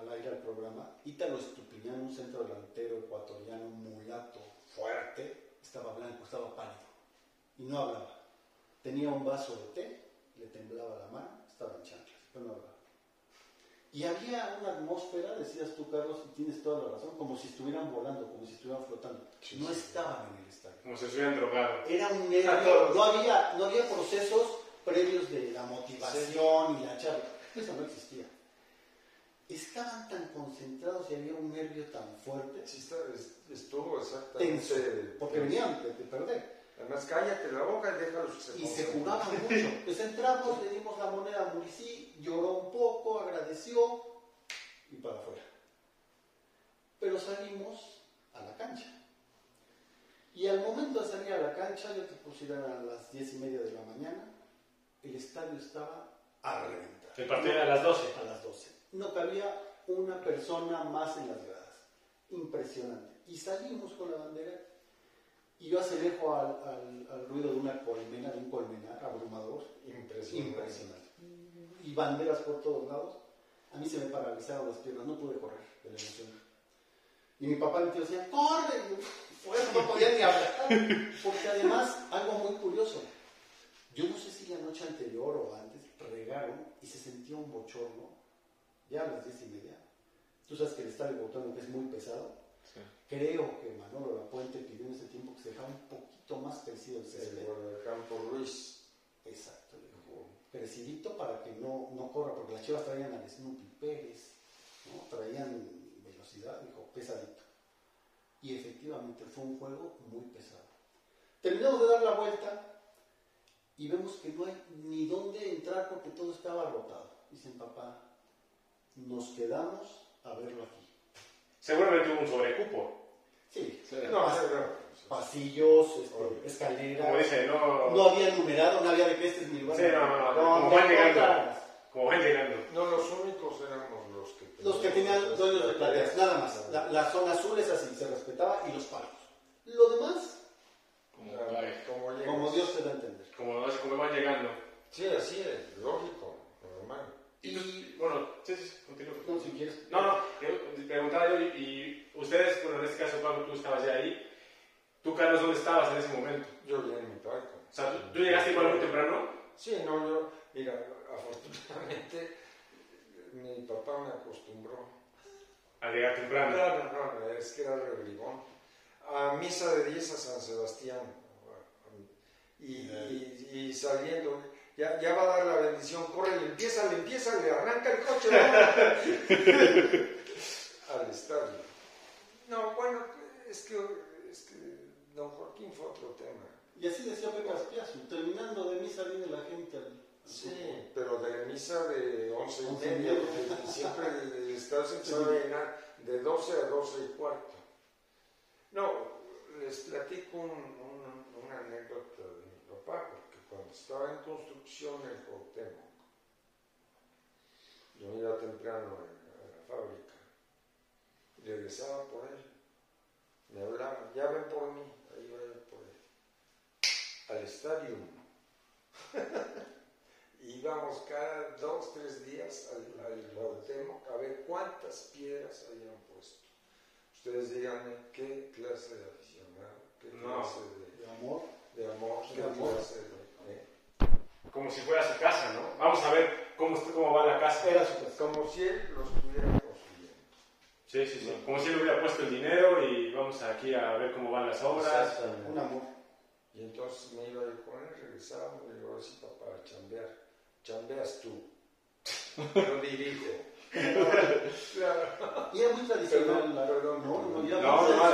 al aire al programa, Ítalo Estupiñán, un centro delantero ecuatoriano mulato, fuerte, estaba blanco, estaba pálido y no hablaba. Tenía un vaso de té, le temblaba la mano, estaba en chanclas, pero no hablaba. Y había una atmósfera, decías tú, Carlos, y tienes toda la razón, como si estuvieran volando, como si estuvieran flotando. no estaban en el estadio. Como si estuvieran drogados. Era un nervio, no había, no había procesos previos de la motivación y la charla. Eso no existía. Estaban tan concentrados y había un nervio tan fuerte, Sí, está, estuvo exactamente. tenso, porque venían de, de perder. Además, cállate la boca y déjalos que se Y se concentren. jugaba (laughs) mucho. Pues entramos, le dimos la moneda a Muricí, lloró un poco, agradeció y para afuera. Pero salimos a la cancha. Y al momento de salir a la cancha, yo te pusiera a las diez y media de la mañana, el estadio estaba a reventar. El partido era a las 12. A las 12. No cabía una persona más en las gradas. Impresionante. Y salimos con la bandera y yo asemejo al, al- al ruido de una colmena, de un colmenar abrumador. Impresionante. Impresionante. Y banderas por todos lados. A mí se me paralizaron las piernas, no pude correr de la emoción. Y mi papá tío decían, ¡corre! Eso no podía ni hablar. Porque además, algo muy curioso. Yo no sé si la noche anterior o antes regaron y se sentía un bochorno, ya a las diez y media. Tú sabes que el estadio botánico es muy pesado. Creo que Manolo Lapuente pidió en ese tiempo que se dejara un poquito más crecido el El césped. Guardacampo Ruiz. Exacto, le dijo, crecidito para que no, no corra, porque las chivas traían al Snoopy Pérez, ¿no? traían velocidad, dijo, pesadito. Y efectivamente fue un juego muy pesado. Terminamos de dar la vuelta y vemos que no hay ni dónde entrar porque todo estaba rotado. Dicen, papá, nos quedamos a verlo aquí. Seguramente hubo un sobrecupo. Sí, Sí. No, pas- no, no. pasillos, este, escaleras. Como dice, no. No había numerado, no había de que este es mi lugar. Sí, no, no, no, como van llegando. Como van llegando. No, los únicos éramos los que Los que tenían dueños de plateas, nada más. La, la zona azul es así, se respetaba y los palos. Lo demás, Como, Como, como Dios te da a entender. Como, así como van llegando. Sí, así es, lógico, normal. Y, tú- bueno, sí, sí, continúa. No, si quieres. No, no, yo preguntaba yo, y, y ustedes, bueno, en este caso, Pablo, tú estabas ya ahí. Tú, Carlos, ¿dónde estabas en ese momento? Yo ya en mi palco. O sea, ¿tú, tú llegaste igual muy temprano? Sí, no, yo, mira, afortunadamente mi papá me acostumbró. A llegar temprano. No, no, no, es que era rebrigón. A misa de 10 a San Sebastián. Y, y- y saliendo, ya, ya va a dar la bendición, corre, le empieza, le empieza, le arranca el coche ¿no? (laughs) al estadio. No, bueno, es que, es que don Joaquín fue otro tema. Y así decía Pepe Aspiazu, terminando de misa viene la gente al... Sí, pero de misa de 11 y Once y media, porque siempre el, el (laughs) estadio se empezaba a llenar de 12 a 12 y cuarto. No, les platico un- un- una anécdota de mi papá, porque cuando estaba en construcción el Cuauhtémoc, yo iba temprano a, a la fábrica, y regresaba por él, me hablaban, ya ven por mí, ahí va yo por él, al estadio. (laughs) Íbamos cada dos, tres días al, al Cuauhtémoc a ver cuántas piedras habían puesto. Ustedes díganme qué clase de aficionado, qué No. clase De amor. de, amor, qué De amor. clase de... Como si fuera su casa, ¿no? Vamos a ver cómo, está- cómo va la casa. Era su casa. Como si él lo estuviera construyendo. Sí, sí, sí. Como si él hubiera puesto el dinero y vamos aquí a ver cómo van las obras. Exactamente. Un amor. Y entonces me iba yo con él, regresábamos, y digo, así papá, a chambear. Chambeas tú. (laughs) Yo dirijo. claro. Y era muy tradicional. La, perdón. no, no, No, no.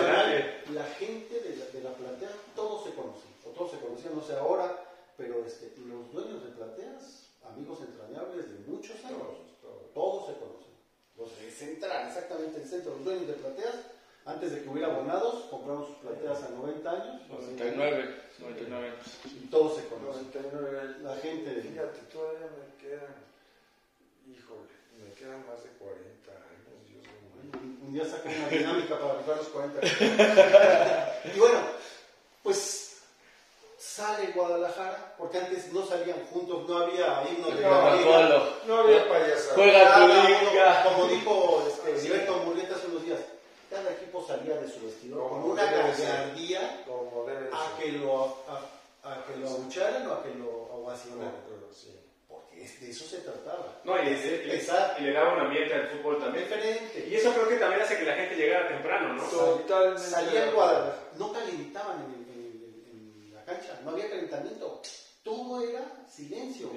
La gente de la, de la platea, todos se conocían. O todos se conocían, no sé ahora, pero este, los dueños de plateas, amigos entrañables de muchos años. Todos, todos. Todos se conocen. Los de central, exactamente el centro, los dueños de plateas, Antes de que hubiera abonados, compramos sus plateas a 90 años. 99, 99. Y todos se conocen. 99. La gente. Fíjate, todavía me quedan, híjole, me quedan más de 40 años. Dios mío. Un, un día saca una dinámica para comprar los 40. (laughs) y bueno, pues sale Guadalajara, porque antes no salían juntos, no había himno de la liga. No había payasada. Juega tu liga. como dijo este, Gilberto Murrieta hace unos días, cada equipo salía de su vestidor con una gallardía a que lo, a, a que lo abucharan o a que lo pero sí. Porque de eso se trataba. No, y, Pesar. y le daba un ambiente al fútbol también. Diferente. Y eso creo que también hace que la gente llegara temprano, ¿no? Totalmente. Salía en Guadalajara, no calentaban en, el- la cancha, no había calentamiento, todo era silencio.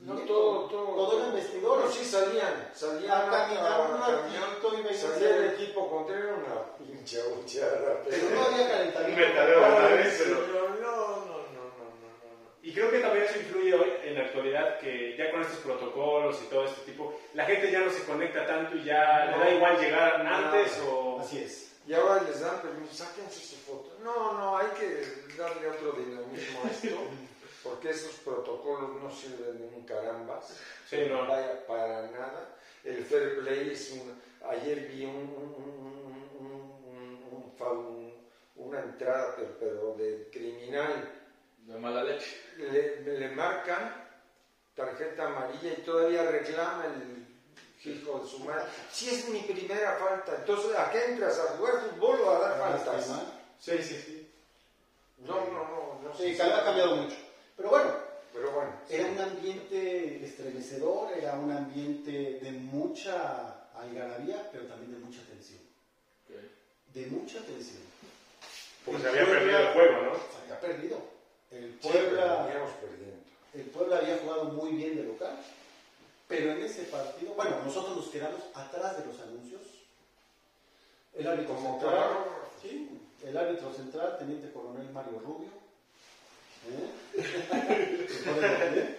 No, Directo. todo, todo. Todo eran vestidores. No, sí salían. Salían A caminar un ratito y veían Salía el equipo contrario una pinche abucheada. Pero no había calentamiento. Un no, no, no, no, no, no. Y creo que también eso influye hoy en la actualidad, que ya con estos protocolos y todo este tipo, la gente ya no se conecta tanto y ya No, le da igual llegar antes o... Así es. Y ahora les dan permiso, sáquense su foto. No, no, hay que darle otro dinamismo a esto, (laughs) porque esos protocolos no sirven de un carambas. Sí, no. Vaya para nada. El fair play es un... Ayer vi un, un- un- un- un fa- un- una entrada, pero, pero de criminal. De mala leche. Le, le marcan tarjeta amarilla y todavía reclama el hijo de su madre. Si es mi primera falta, entonces ¿a qué entras? ¿A jugar fútbol o a dar faltas? Sí, sí, sí. No, no, no. no Sí, ha cambiado mucho. Pero bueno, Pero bueno. era un ambiente estremecedor, era un ambiente de mucha algarabía, pero también de mucha tensión. De mucha tensión. Porque se había perdido el juego, ¿no? Se había perdido. El Sí, Puebla, perdiendo. el Puebla había jugado muy bien de local, pero en ese partido, bueno, nosotros nos quedamos atrás de los anuncios. El árbitro central, sí, el árbitro central, teniente coronel Mario Rubio. ¿eh? (laughs)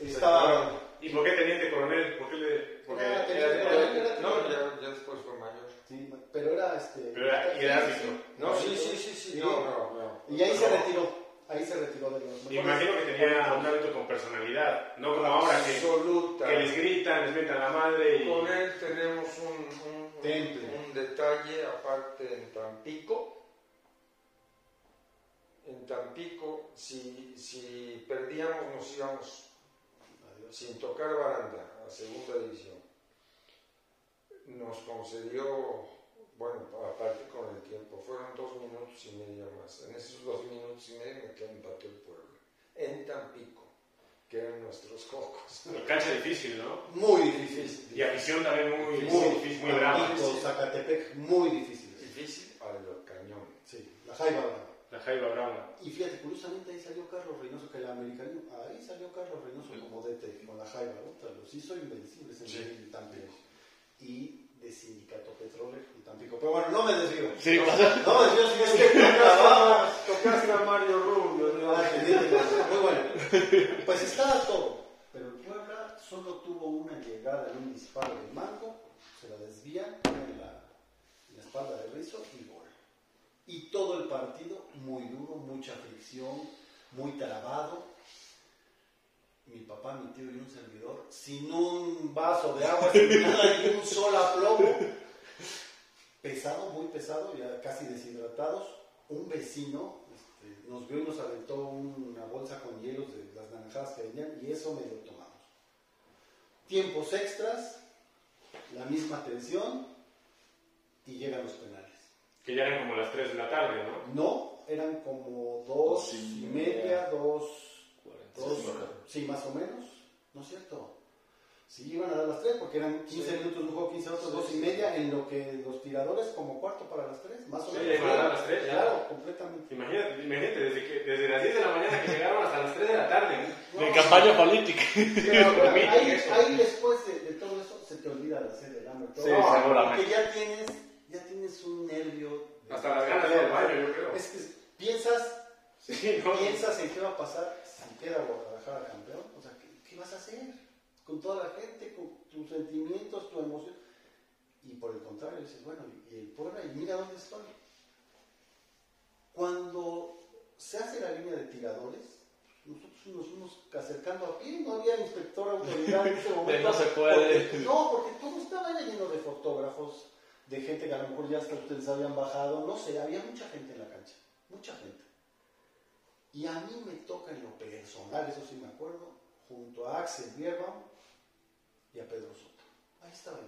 Estaba, ¿Y por qué teniente coronel? ¿Por qué le...? Porque Era era- teniente era- coronel. era- No, ya, ya después fue mayor. sí, pero era este. Pero era, y era árbitro. No, sí, sí, sí, sí. No, no, no. Y ahí se retiró. Ahí se retiró de los. Y imagino que tenía un árbitro con personalidad, no como ahora que, Absoluta. que les gritan, les metan la madre y... Con él tenemos un, un- un- Temple. Un detalle aparte en Tampico. En Tampico, si, si perdíamos, nos íbamos sin tocar baranda a segunda división. Nos concedió, bueno, aparte con el tiempo, fueron dos minutos y medio más. En esos dos minutos y medio me quedó empató el pueblo. En Tampico, que eran nuestros cocos. Cancha difícil, ¿no? Muy difícil. Y afición también muy, muy Muy difícil, muy brava. Zacatepec, muy difícil. Difícil a lo cañón. Sí, la Jaiba Brava. La Jaiba Brava. Y fíjate, curiosamente ahí salió Carlos Reynoso, que el americano, ahí salió Carlos Reynoso como DT con la Jaiba, ¿no? Los hizo invencibles en Sí. el Tampico. Y de Sindicato Petrolero en Tampico. Pero bueno, no me desvío. Sí, no, me desvío, si es que (laughs) Tocaste a Mario Rubio. ¿no? Ah, Muy bueno. Pues estaba todo. Pero el Puebla solo tuvo una llegada en un disparo de mango, se la desvían en la, en la espalda de Rizzo y gol. Y todo el partido muy duro, mucha fricción, muy trabado mi papá, mi tío y un servidor, sin un vaso de agua, sin ni un sol a plomo, pesado, muy pesado, ya casi deshidratados. Un vecino este, nos vio y nos aventó una bolsa con hielos de las naranjadas que venían y eso me lo tomamos. Tiempos extras, la misma tensión y llegan los penales. Que ya eran como las 3 de la tarde, ¿no? No, eran como 2 y media, 2 todos sí. Sí, más o menos, ¿no es cierto? Sí, iban a dar las 3 porque eran 15 sí. minutos de un juego, 15 otros, 2 sí, y media, en lo que los tiradores como cuarto para las 3, más o menos. Sí, iban a dar las 3, claro, ya. completamente. Imagínate, imagínate desde, que, desde las 10 de la mañana que llegaron hasta las 3 de la tarde. ¿no? En campaña política. Claro, (laughs) bueno, ahí, ahí, después de, de, todo eso se te olvida de hacer el hambre. Todo. Sí, no, seguramente. Porque ya tienes, ya tienes un nervio. Hasta las ganas del baño, yo creo. Es que piensas, piensas en qué va a pasar queda Guadalajara campeón. O sea, ¿qué, qué vas a hacer con toda la gente, con tus sentimientos, tu emoción? Y por el contrario, dices, bueno, y el Puebla, y mira dónde estoy. Cuando se hace la línea de tiradores, nosotros nos fuimos acercando a pie, no había inspector autoridad en ese (laughs) momento. no se puede. Porque- no, porque todo estaba lleno de fotógrafos, de gente que a lo mejor ya hasta ustedes habían bajado, no sé, había mucha gente en la cancha, mucha gente. Y a mí me toca en lo personal, eso sí me acuerdo, junto a Axel Bierbaum y a Pedro Soto. Ahí estaba yo.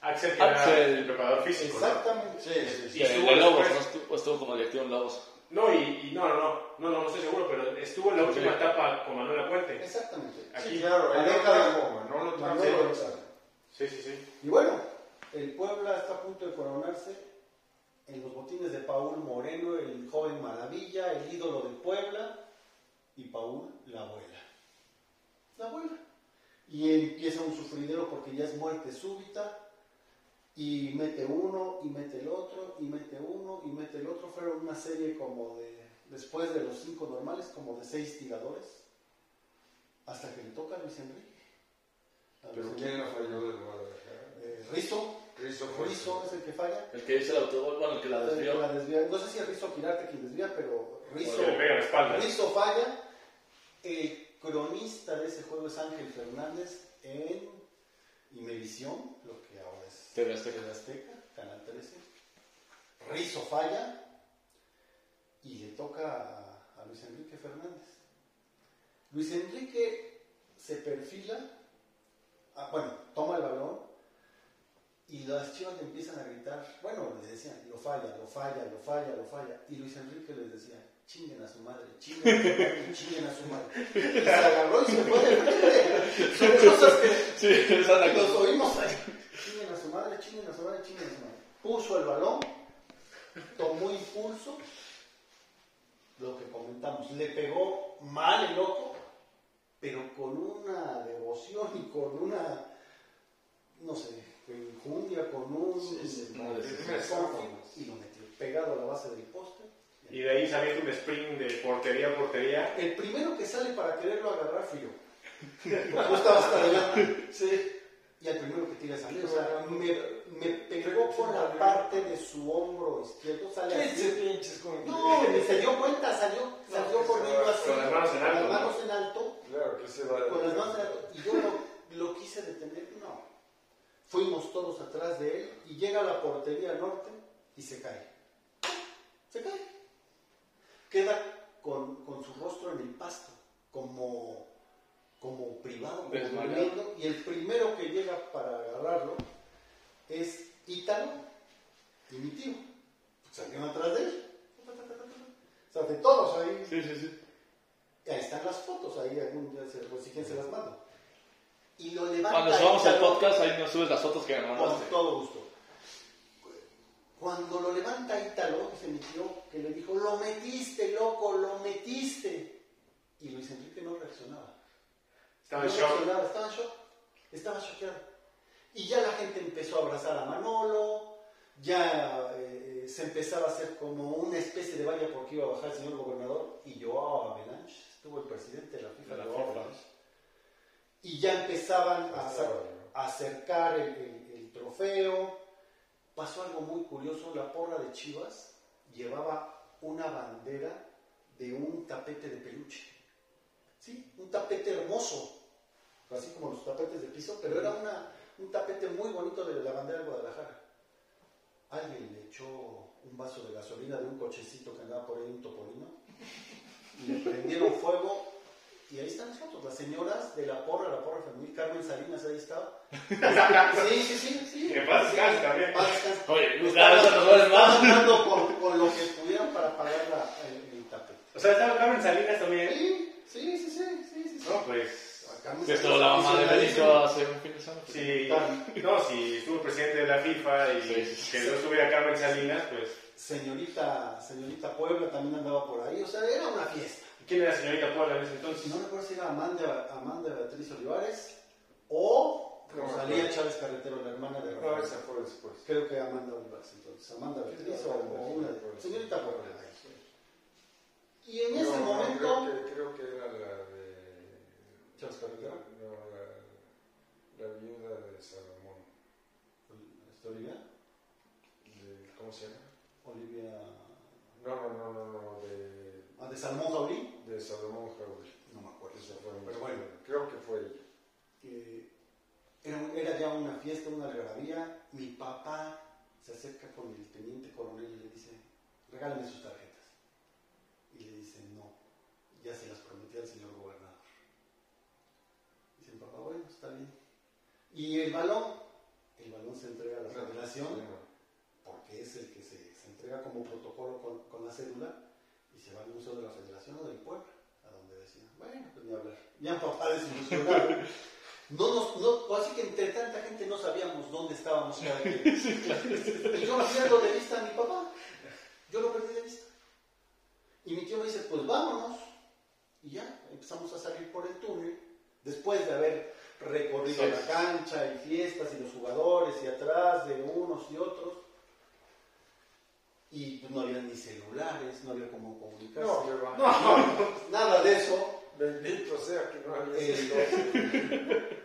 Axel, que Axel. era el preparador físico. ¿no? Exactamente. Sí, sí, sí. Y estuvo Lobos, ¿no? Estuvo, estuvo como directivo en Lobos. No, y, y no, no, no, no, no, no estoy seguro, pero estuvo en la última Sí. etapa con Manuel Puente. Exactamente. Aquí. Sí, claro, el. Sí, sí, sí. Y bueno, el Puebla está a punto de coronarse en los botines de Paul Moreno, el joven maravilla, el ídolo del Puebla, y Paul, la abuela. La abuela. Y empieza un sufridero porque ya es muerte súbita, y mete uno, y mete el otro, y mete uno, y mete el otro. Fueron una serie como de, después de los cinco normales, como de seis tiradores, hasta que le toca a Luis Enrique. Pero. ¿quién Guadalajara? Eh, Rizzo. Rizzo es el que falla. El que hizo el autobús, bueno, el que la El que desvió. la desvía. No sé si es Rizzo Quirarte quien desvía, pero Rizzo, espalda. Rizzo falla. El cronista de ese juego es Ángel Fernández en Imevisión, lo que ahora es TV Azteca. TV Azteca, Canal 13. Rizzo falla y le toca a, a Luis Enrique Fernández. Luis Enrique se perfila, ah, bueno, toma el balón y las chivas le empiezan a gritar, bueno, le decían, lo falla, lo falla, lo falla, lo falla. Y Luis Enrique les decía, chinguen a su madre, chinguen a su madre, chinguen a su madre. Y se agarró y se fue de frente. Son cosas que Sí, cosa. oímos ahí. Chinguen a su madre, chinguen a su madre, chinguen a su madre. Puso el balón, tomó impulso, lo que comentamos, le pegó mal el loco, pero con una devoción y con una, no sé, injundia, con un... Sí, sí, sí, y lo metió pegado a la base del poste. Y de ahí salió un sprint de portería a portería. El primero que sale para quererlo agarrar fui yo. Yo estaba hasta adelante. Sí. Y el primero que tira mí. O sea, me, me pegó por la parte de su hombro izquierdo. Sale así. pinches con No, se dio cuenta, salió, salió corriendo así. con las manos en alto, Con las ¿no? manos en alto. Claro que se va. Con las manos en alto. Y yo lo, lo quise detener. No. Fuimos todos atrás de él y llega a la portería norte y se cae. Se cae. Queda con, con su rostro en el pasto, como, como privado, como durmiendo, y el primero que llega para agarrarlo es Ítalo y mi tío. Salieron atrás de él. O sea, de todos ahí. Sí, sí, sí. Ahí están las fotos, ahí algún día se, pues, si se las mando. Y lo levanta Cuando subamos el podcast, ahí nos subes las fotos que me con mandaste. todo gusto. Cuando lo levanta Ítalo, mi tío, que le dijo, lo metiste, loco, lo metiste. Y Luis Enrique no reaccionaba. Estaba en no shock. reaccionaba, estaba en shock. Estaba choqueado. Y ya la gente empezó a abrazar a Manolo, ya eh, se empezaba a hacer como una especie de valla porque iba a bajar el señor gobernador y Joao Avalanche, estuvo el presidente de la FIFA, De la Joao FIFA. Avalanche. Y ya empezaban a, acercar el trofeo. Pasó algo muy curioso, la porra de Chivas llevaba una bandera de un tapete de peluche. ¿Sí? Un tapete hermoso, así como los tapetes de piso, pero era una, un tapete muy bonito de la bandera de Guadalajara. Alguien le echó un vaso de gasolina de un cochecito que andaba por ahí, un topolino, y le prendieron fuego, y ahí están nosotros, las señoras de la porra, la porra femenil, Carmen Salinas, ahí estaba. (laughs) Sí, sí, sí, sí. Que paz descanse también. Oye, Estaban- dando con, con lo que pudieran para pagar la- el, el tapete. O sea, estaba Carmen Salinas también. Sí, sí, sí, sí, sí, sí. sí. No, pues. Que Salinas, la mamá de. Benito hace un fin de semana. Sí, no, si estuvo presidente de la FIFA y Sí, sí, sí. que no estuviera Carmen Salinas, pues. Señorita, señorita Puebla también andaba por ahí, o sea, era una fiesta. ¿Quién era la señorita Puebla en ese entonces? No recuerdo si era Amanda, Amanda Beatriz Olivares o No, Rosalía no. Chávez Carretero, la hermana de No, Rafael. esa fue después. Creo que Amanda Olivares, entonces. Amanda Beatriz o, o una de Señorita Puebla. Y en ese No, no, momento. Creo que, era la de. Chávez Carretero. No, la, viuda de Salomón. Este, Olivia. ¿Cómo se llama? Olivia. No, no, no, no, no, de, Ah, de Salmón Jaulí. de Salomón Jaúl. No me acuerdo. Pero bueno, Creo que fue ella. eh, era, ya una fiesta, una algarabía. Mi papá se acerca con el teniente coronel y le dice, regálame sus tarjetas. Y le dice, no, ya se las prometí al señor gobernador. Dice mi papá, bueno, está bien. Y el balón, el balón se entrega a la federación porque es el que se entrega como protocolo con, con la cédula y se va al Museo de la Federación o del Puebla, a donde decían, bueno, pues ni hablar. Ya papá desilusionado. No nos, no, así que entre tanta gente no sabíamos dónde estábamos cada quien. (laughs) Y yo pierdo de vista a mi papá. Yo lo perdí de vista. Y mi tío me dice, pues vámonos. Y ya, empezamos a salir por el túnel. Después de haber recorrido Sí. la cancha y fiestas y los jugadores y atrás de unos y otros. Y pues, no había ni celulares, no había cómo comunicarse. No, (laughs) Nada de eso. bendito sea que no había Eh. (laughs)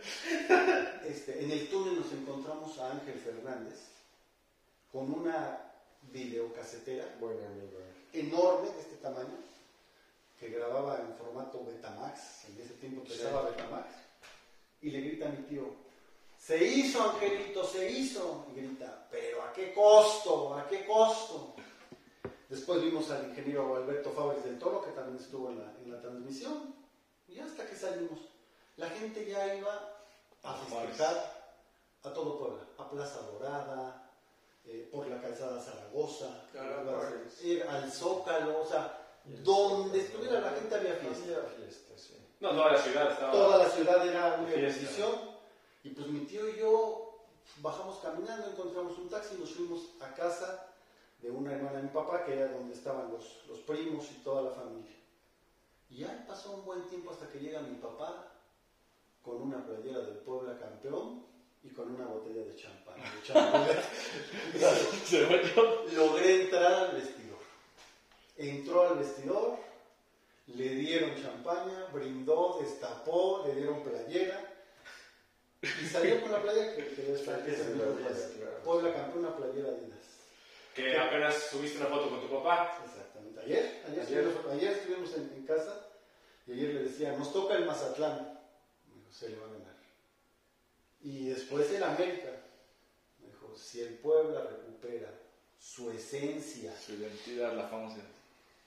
Este, en el túnel nos encontramos a Ángel Fernández con una videocasetera amigo. enorme de este tamaño que grababa en formato Betamax, en ese tiempo empezaba Betamax, y le grita a mi tío, se hizo Angelito, se hizo, y grita, pero ¿a qué costo? ¿A qué costo? Después vimos al ingeniero Alberto Fábrez del Toro, que también estuvo en la, en la transmisión, y hasta que salimos, la gente ya iba a festejar a todo Puebla, a Plaza Dorada, eh, por la calzada Zaragoza, a al Zócalo, o sea, donde estuviera la gente había fiesta. No, toda la ciudad estaba. Toda la ciudad era una Fiesta. Y pues mi tío y yo bajamos caminando, encontramos un taxi nos fuimos a casa de una hermana de mi papá, que era donde estaban los, los primos y toda la familia. Y ahí pasó un buen tiempo hasta que llega mi papá con una playera del Puebla campeón y con una botella de champán. (laughs) Logré entrar al vestidor. Entró al vestidor, le dieron champaña, brindó, destapó, le dieron playera y salió con la playera que, que debe estar Que se en la campeón, una playera Adidas. Que apenas subiste una foto con tu papá. Exactamente. Ayer, ayer, Ayer. Estuvimos, ayer estuvimos en, en casa y ayer le decía, nos toca el Mazatlán. Me dijo, se le va a ganar. Y después el América. Me dijo, si el Puebla recupera su esencia, Su identidad, la famosa.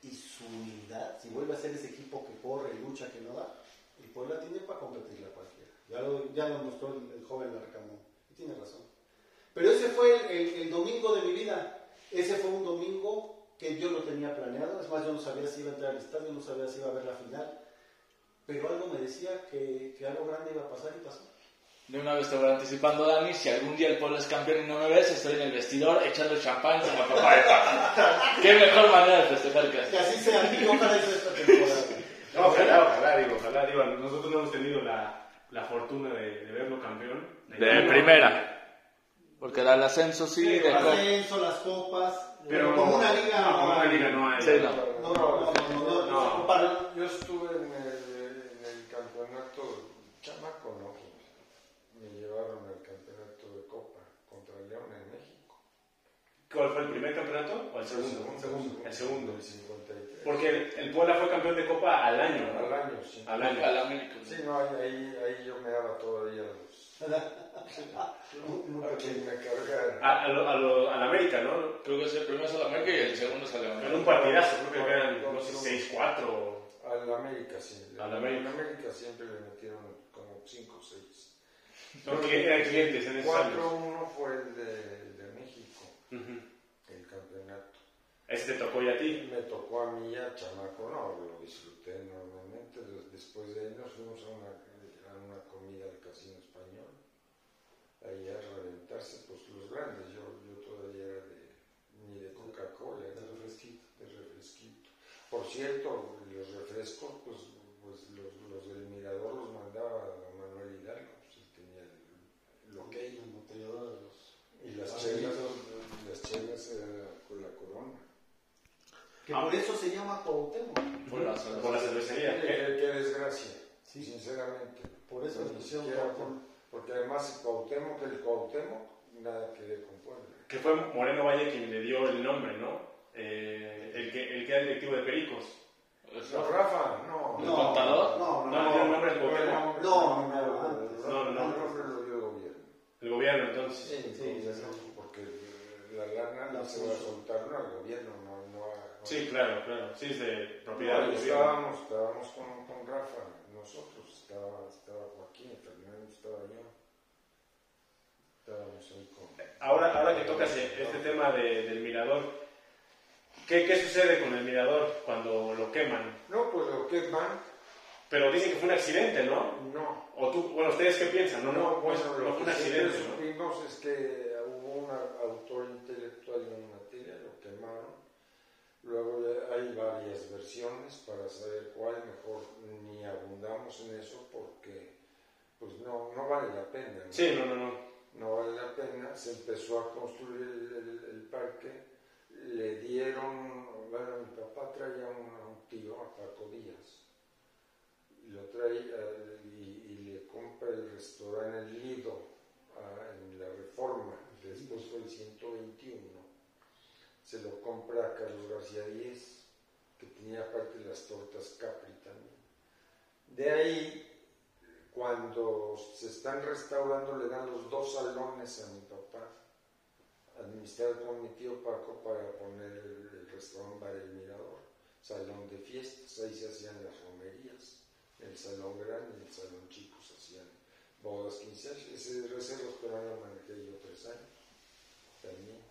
y su humildad, si vuelve a ser ese equipo que corre y lucha que no da, el Puebla tiene para competirle a cualquiera. Ya lo, ya lo mostró el, el joven Larcamón. Y tiene razón. Pero ese fue el, el- el domingo de mi vida. Ese fue un domingo que yo no tenía planeado. Es más, yo no sabía si iba a entrar al estadio, no sabía si iba a ver la final. Pero algo me decía que, que algo grande iba a pasar y pasó. De una vez te voy anticipando, Dani, si algún día el pueblo es campeón y no me ves, estoy en el vestidor echando champán con la papá de papá. Qué mejor manera de festejar que así. Que así sea, ojalá sea esta temporada. (laughs) No, ojalá, ojalá, digo, ojalá, digo, nosotros no hemos tenido la, la fortuna de, de verlo campeón. De primera. Porque era el ascenso, sí, de El ascenso, las copas, Pero como una liga. No, como una liga no hay. Sí, no. No, no, no, no, no. Yo estuve en el, en el campeonato chamaco, ¿no? Me llevaron al campeonato de Copa contra León en México. ¿Cuál fue el primer campeonato o el segundo? El segundo. El segundo. El 53. Porque el, el Puebla fue campeón de Copa al año, ¿no? Al año, sí. Al año. al América. Sí, no, ahí, ahí, ahí yo me daba todavía los... Para (laughs) que me cargara. A, a lo, a lo- al América, ¿no? Creo que es el primero es el América y el segundo es el En León. un partidazo, creo que eran, no sé, 6-4. o- Al América, sí. Al América. Al América siempre le metieron como 5 o 6. Son cli- eran clientes en años. 4-1 fue el de, de México, Ujú. el campeonato. Ese te tocó ya a ti. Me tocó a mí ya, chamaco, no, lo disfruté enormemente. Des- Después de ahí nos fuimos a una, a una comida al casino español. Ahí a reventarse, pues los grandes. Yo, yo todavía era de, ni de Coca-Cola, era de refresquito, de refresquito. Por cierto, los refrescos, pues, pues los, los del Mirador los mandaba don Manuel Hidalgo, pues él tenía el, el ok. El embotellador de los. Y las chelas, las chelas era con la corona. Que por eso se llama Cuauhtémoc. Por la Por la cervecería. Qué, qué desgracia, Sí. sinceramente. Por eso le pusieron Cuauhtémoc. por- porque además el Cuauhtémoc, el Cuauhtémoc, nada que ver con Puebla. Que fue Moreno Valle quien le dio el nombre, ¿no? Eh, el, que, el que era directivo de Pericos. No, Rafa, no. ¿El contador? No, ¿No le dio el nombre al no, gobierno? no, no, no, antes. No, no, no. El nombre lo dio el gobierno. El gobierno, entonces. Sí, sí, sí, sí. porque la lana no se va a soltar, no, el gobierno no, no, no. Sí, claro, claro. Sí, es de propiedad No, estábamos, estábamos con, con Rafa, nosotros, estaba, estaba Joaquín, Fernando, estaba yo. Estábamos ahí con... Ahora, ahora que tocas este tema de- del mirador, ¿qué, ¿qué sucede con el mirador cuando lo queman? No, pues lo que van, Pero dicen que fue un accidente, ¿no? no. O tú, bueno, ¿ustedes qué piensan? No, no, pues, bueno, no lo fue un que accidente, ¿no? supimos es que hubo un autor intelectual en materia, lo quemaron. Luego hay varias versiones para saber cuál mejor ni abundamos en eso porque pues no, no vale la pena. ¿no? Sí, no, no, no. no vale la pena, se empezó a construir el, el- el parque, le dieron, bueno, mi papá traía un, un tío, a Paco Díaz, y lo trae y, y le compra el restaurante El Lido ah, en la Reforma, después fue el 121, se lo compra a Carlos García Díez, que tenía aparte las tortas Capri también. De ahí cuando se están restaurando le dan los dos salones a mi papá, administrado por mi tío Paco para poner el, restaurante Bar El Mirador, salón de fiestas, ahí se hacían las romerías, el salón grande y el salón chico se hacían bodas, 15 años, ese, ese restaurante lo manejé yo tres años también.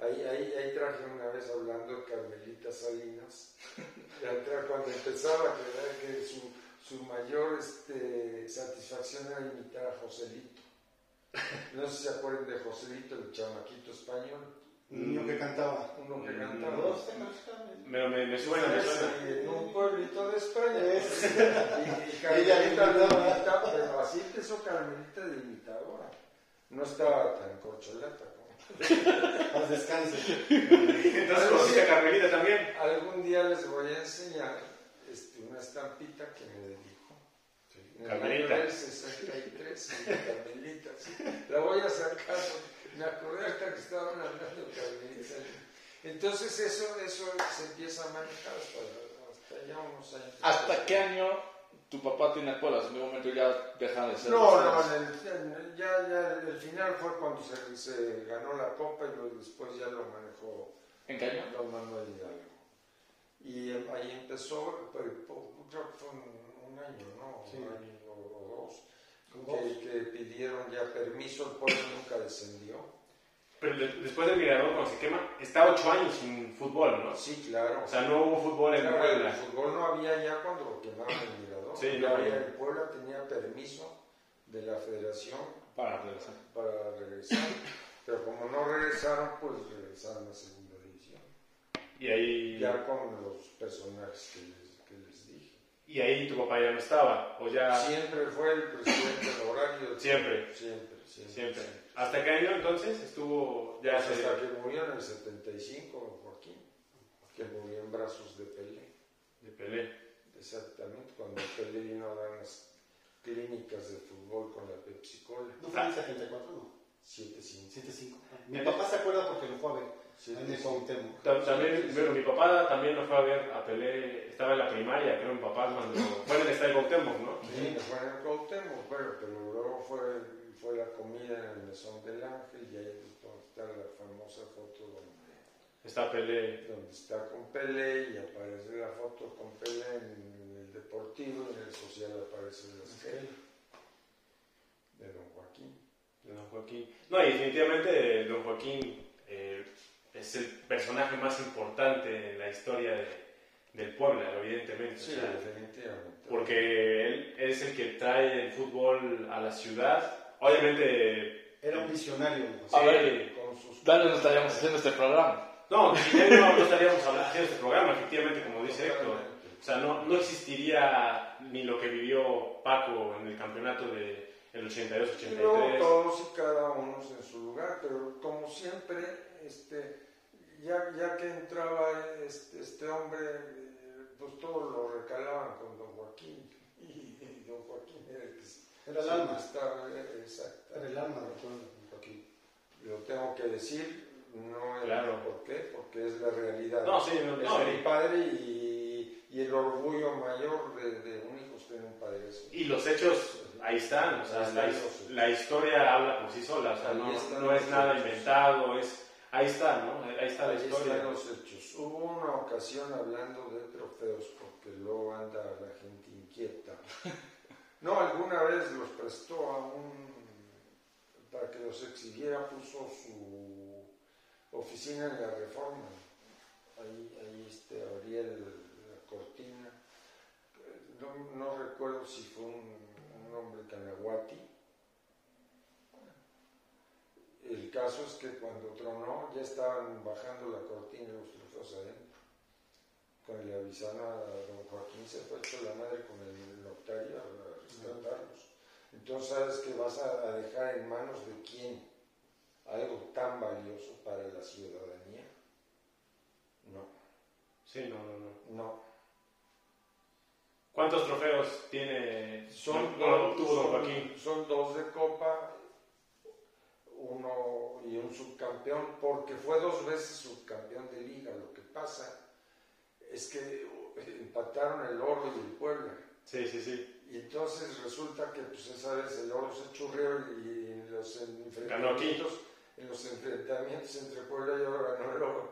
Ahí, ahí, ahí traje una vez hablando de Carmelita Salinas, (laughs) cuando empezaba, que, que su, su mayor este, satisfacción era imitar a Joselito. No sé si se acuerdan de Joselito, el chamaquito español, Un niño que cantaba. uno que cantaba. Dos temas. Me, me, me suena, me suena. En un pueblito de España. Es- (laughs) Y, y (laughs) Carmelita lo imitaba, pero así empezó Carmelita de imitadora. No estaba tan corcholata como. Paz descanse. Entonces conociste a Carmelita también. Algún día les voy a enseñar este, una estampita que me dedicó. En el año Carmelita. del 63, sí, Carmelita, sí. La voy a sacar, me acordé hasta que estaban hablando de Carmelita. Entonces eso, eso se empieza a manejar hasta, hasta ya unos años. ¿Hasta qué año tu papá tiene escuelas? En un momento ya dejan de ser. No, no, en el, en el- ya, ya el final fue cuando se, se ganó la copa y después ya lo manejó ¿En qué año? Don Manuel Hidalgo. Y eh, ahí empezó, po- creo que fue un, un año, ¿no? Sí. Un año o, o dos, Como que, dos. que pidieron ya permiso, el pueblo nunca descendió. Pero de- después del mirador, cuando se quema, está ocho años sin fútbol, ¿no? Sí, claro. O sea, no hubo fútbol en Claro, el Puebla. fútbol no había ya cuando lo quemaron el. Sí, ya no el pueblo tenía permiso de la federación Para regresar. para regresar. Pero como no regresaron, pues regresaron a la segunda división. Y ahí, Ya con los personajes que les, que les dije. y ahí tu papá ya no estaba. O ya. Siempre fue el presidente honorario. Siempre. club. Siempre, siempre. Siempre. ¿Hasta qué año entonces estuvo ya Pues hasta que murió en el 75, don Joaquín, que murió en brazos de Pelé. de Pelé? Exactamente, cuando Pelé vino a dar las clínicas de fútbol con la Pepsi Cola. ¿No fue en el 74? No. 7-5. 7-5. Mi papá se acuerda porque lo fue a ver. En el Cuauhtémoc. También, bueno, mi papá también lo fue a ver a Pelé, estaba en la primaria, creo, mi papá, cuando (laughs) fue en el estadio Cuauhtémoc, ¿no? Sí, fue en el Cuauhtémoc, bueno, pero luego fue, fue la comida en el Mesón del Ángel y ahí está la famosa foto donde, Está Pelé. donde está con Pelé y aparece la foto con Pelé en el Deportivo en el Social aparece la estrella de Don Joaquín. de Don Joaquín. No, y definitivamente Don Joaquín eh, es el personaje más importante en la historia de- del Puebla, evidentemente. o Sí, sea, definitivamente. porque él es el que trae el fútbol a la ciudad. Obviamente, Era un visionario. ¿no? A ver, con sus Dale, no estaríamos haciendo este programa. No, si él no, no estaríamos hablando haciendo este programa, efectivamente, como dice Héctor. O sea, no, no existiría ni lo que vivió Paco en el campeonato del Y luego 82-83. todos y cada uno en su lugar, pero como siempre, este, ya, ya que entraba este, este hombre, eh, pues todos lo recalaban con don Joaquín. Y, y don Joaquín era el que Era el alma. estaba, exacto. Era el alma pueblo, Joaquín. lo tengo que decir, no es Claro. por qué, porque es la realidad. No, sí, no, es no, y- padre y, y el orgullo mayor de, de un hijo es tener un padre así. Y los hechos ahí están, o sea, Ahí la, historia habla por sí sola, o sea, no, no es nada hechos. inventado, es, ahí está, ¿no? Ahí está la historia. están los hechos. Hubo una ocasión hablando de trofeos, porque luego anda la gente inquieta. (laughs) No, alguna vez los prestó a un. para que los exhibiera, puso su oficina en la reforma. Ahí, ahí este, abría el- la cortina. No, no recuerdo si fue un, un hombre canahuati. El caso es que cuando tronó ya estaban bajando la cortina los trofeos adentro. Cuando le avisaron a don Joaquín se fue hecho la madre con el notario a rescatarlos. Entonces sabes que vas a, a dejar en manos de quién algo tan valioso para la ciudadanía. No, Sí, no, no, no. no. ¿Cuántos trofeos tiene Son, dos, son- son de copa, uno y un subcampeón, porque fue dos veces subcampeón de liga. Lo que pasa es que empataron el oro y el Puebla. Sí, sí, sí. Y entonces resulta que, pues esa vez el oro se churrió y los enfrentamientos, en los enfrentamientos entre Puebla y oro ganó el oro.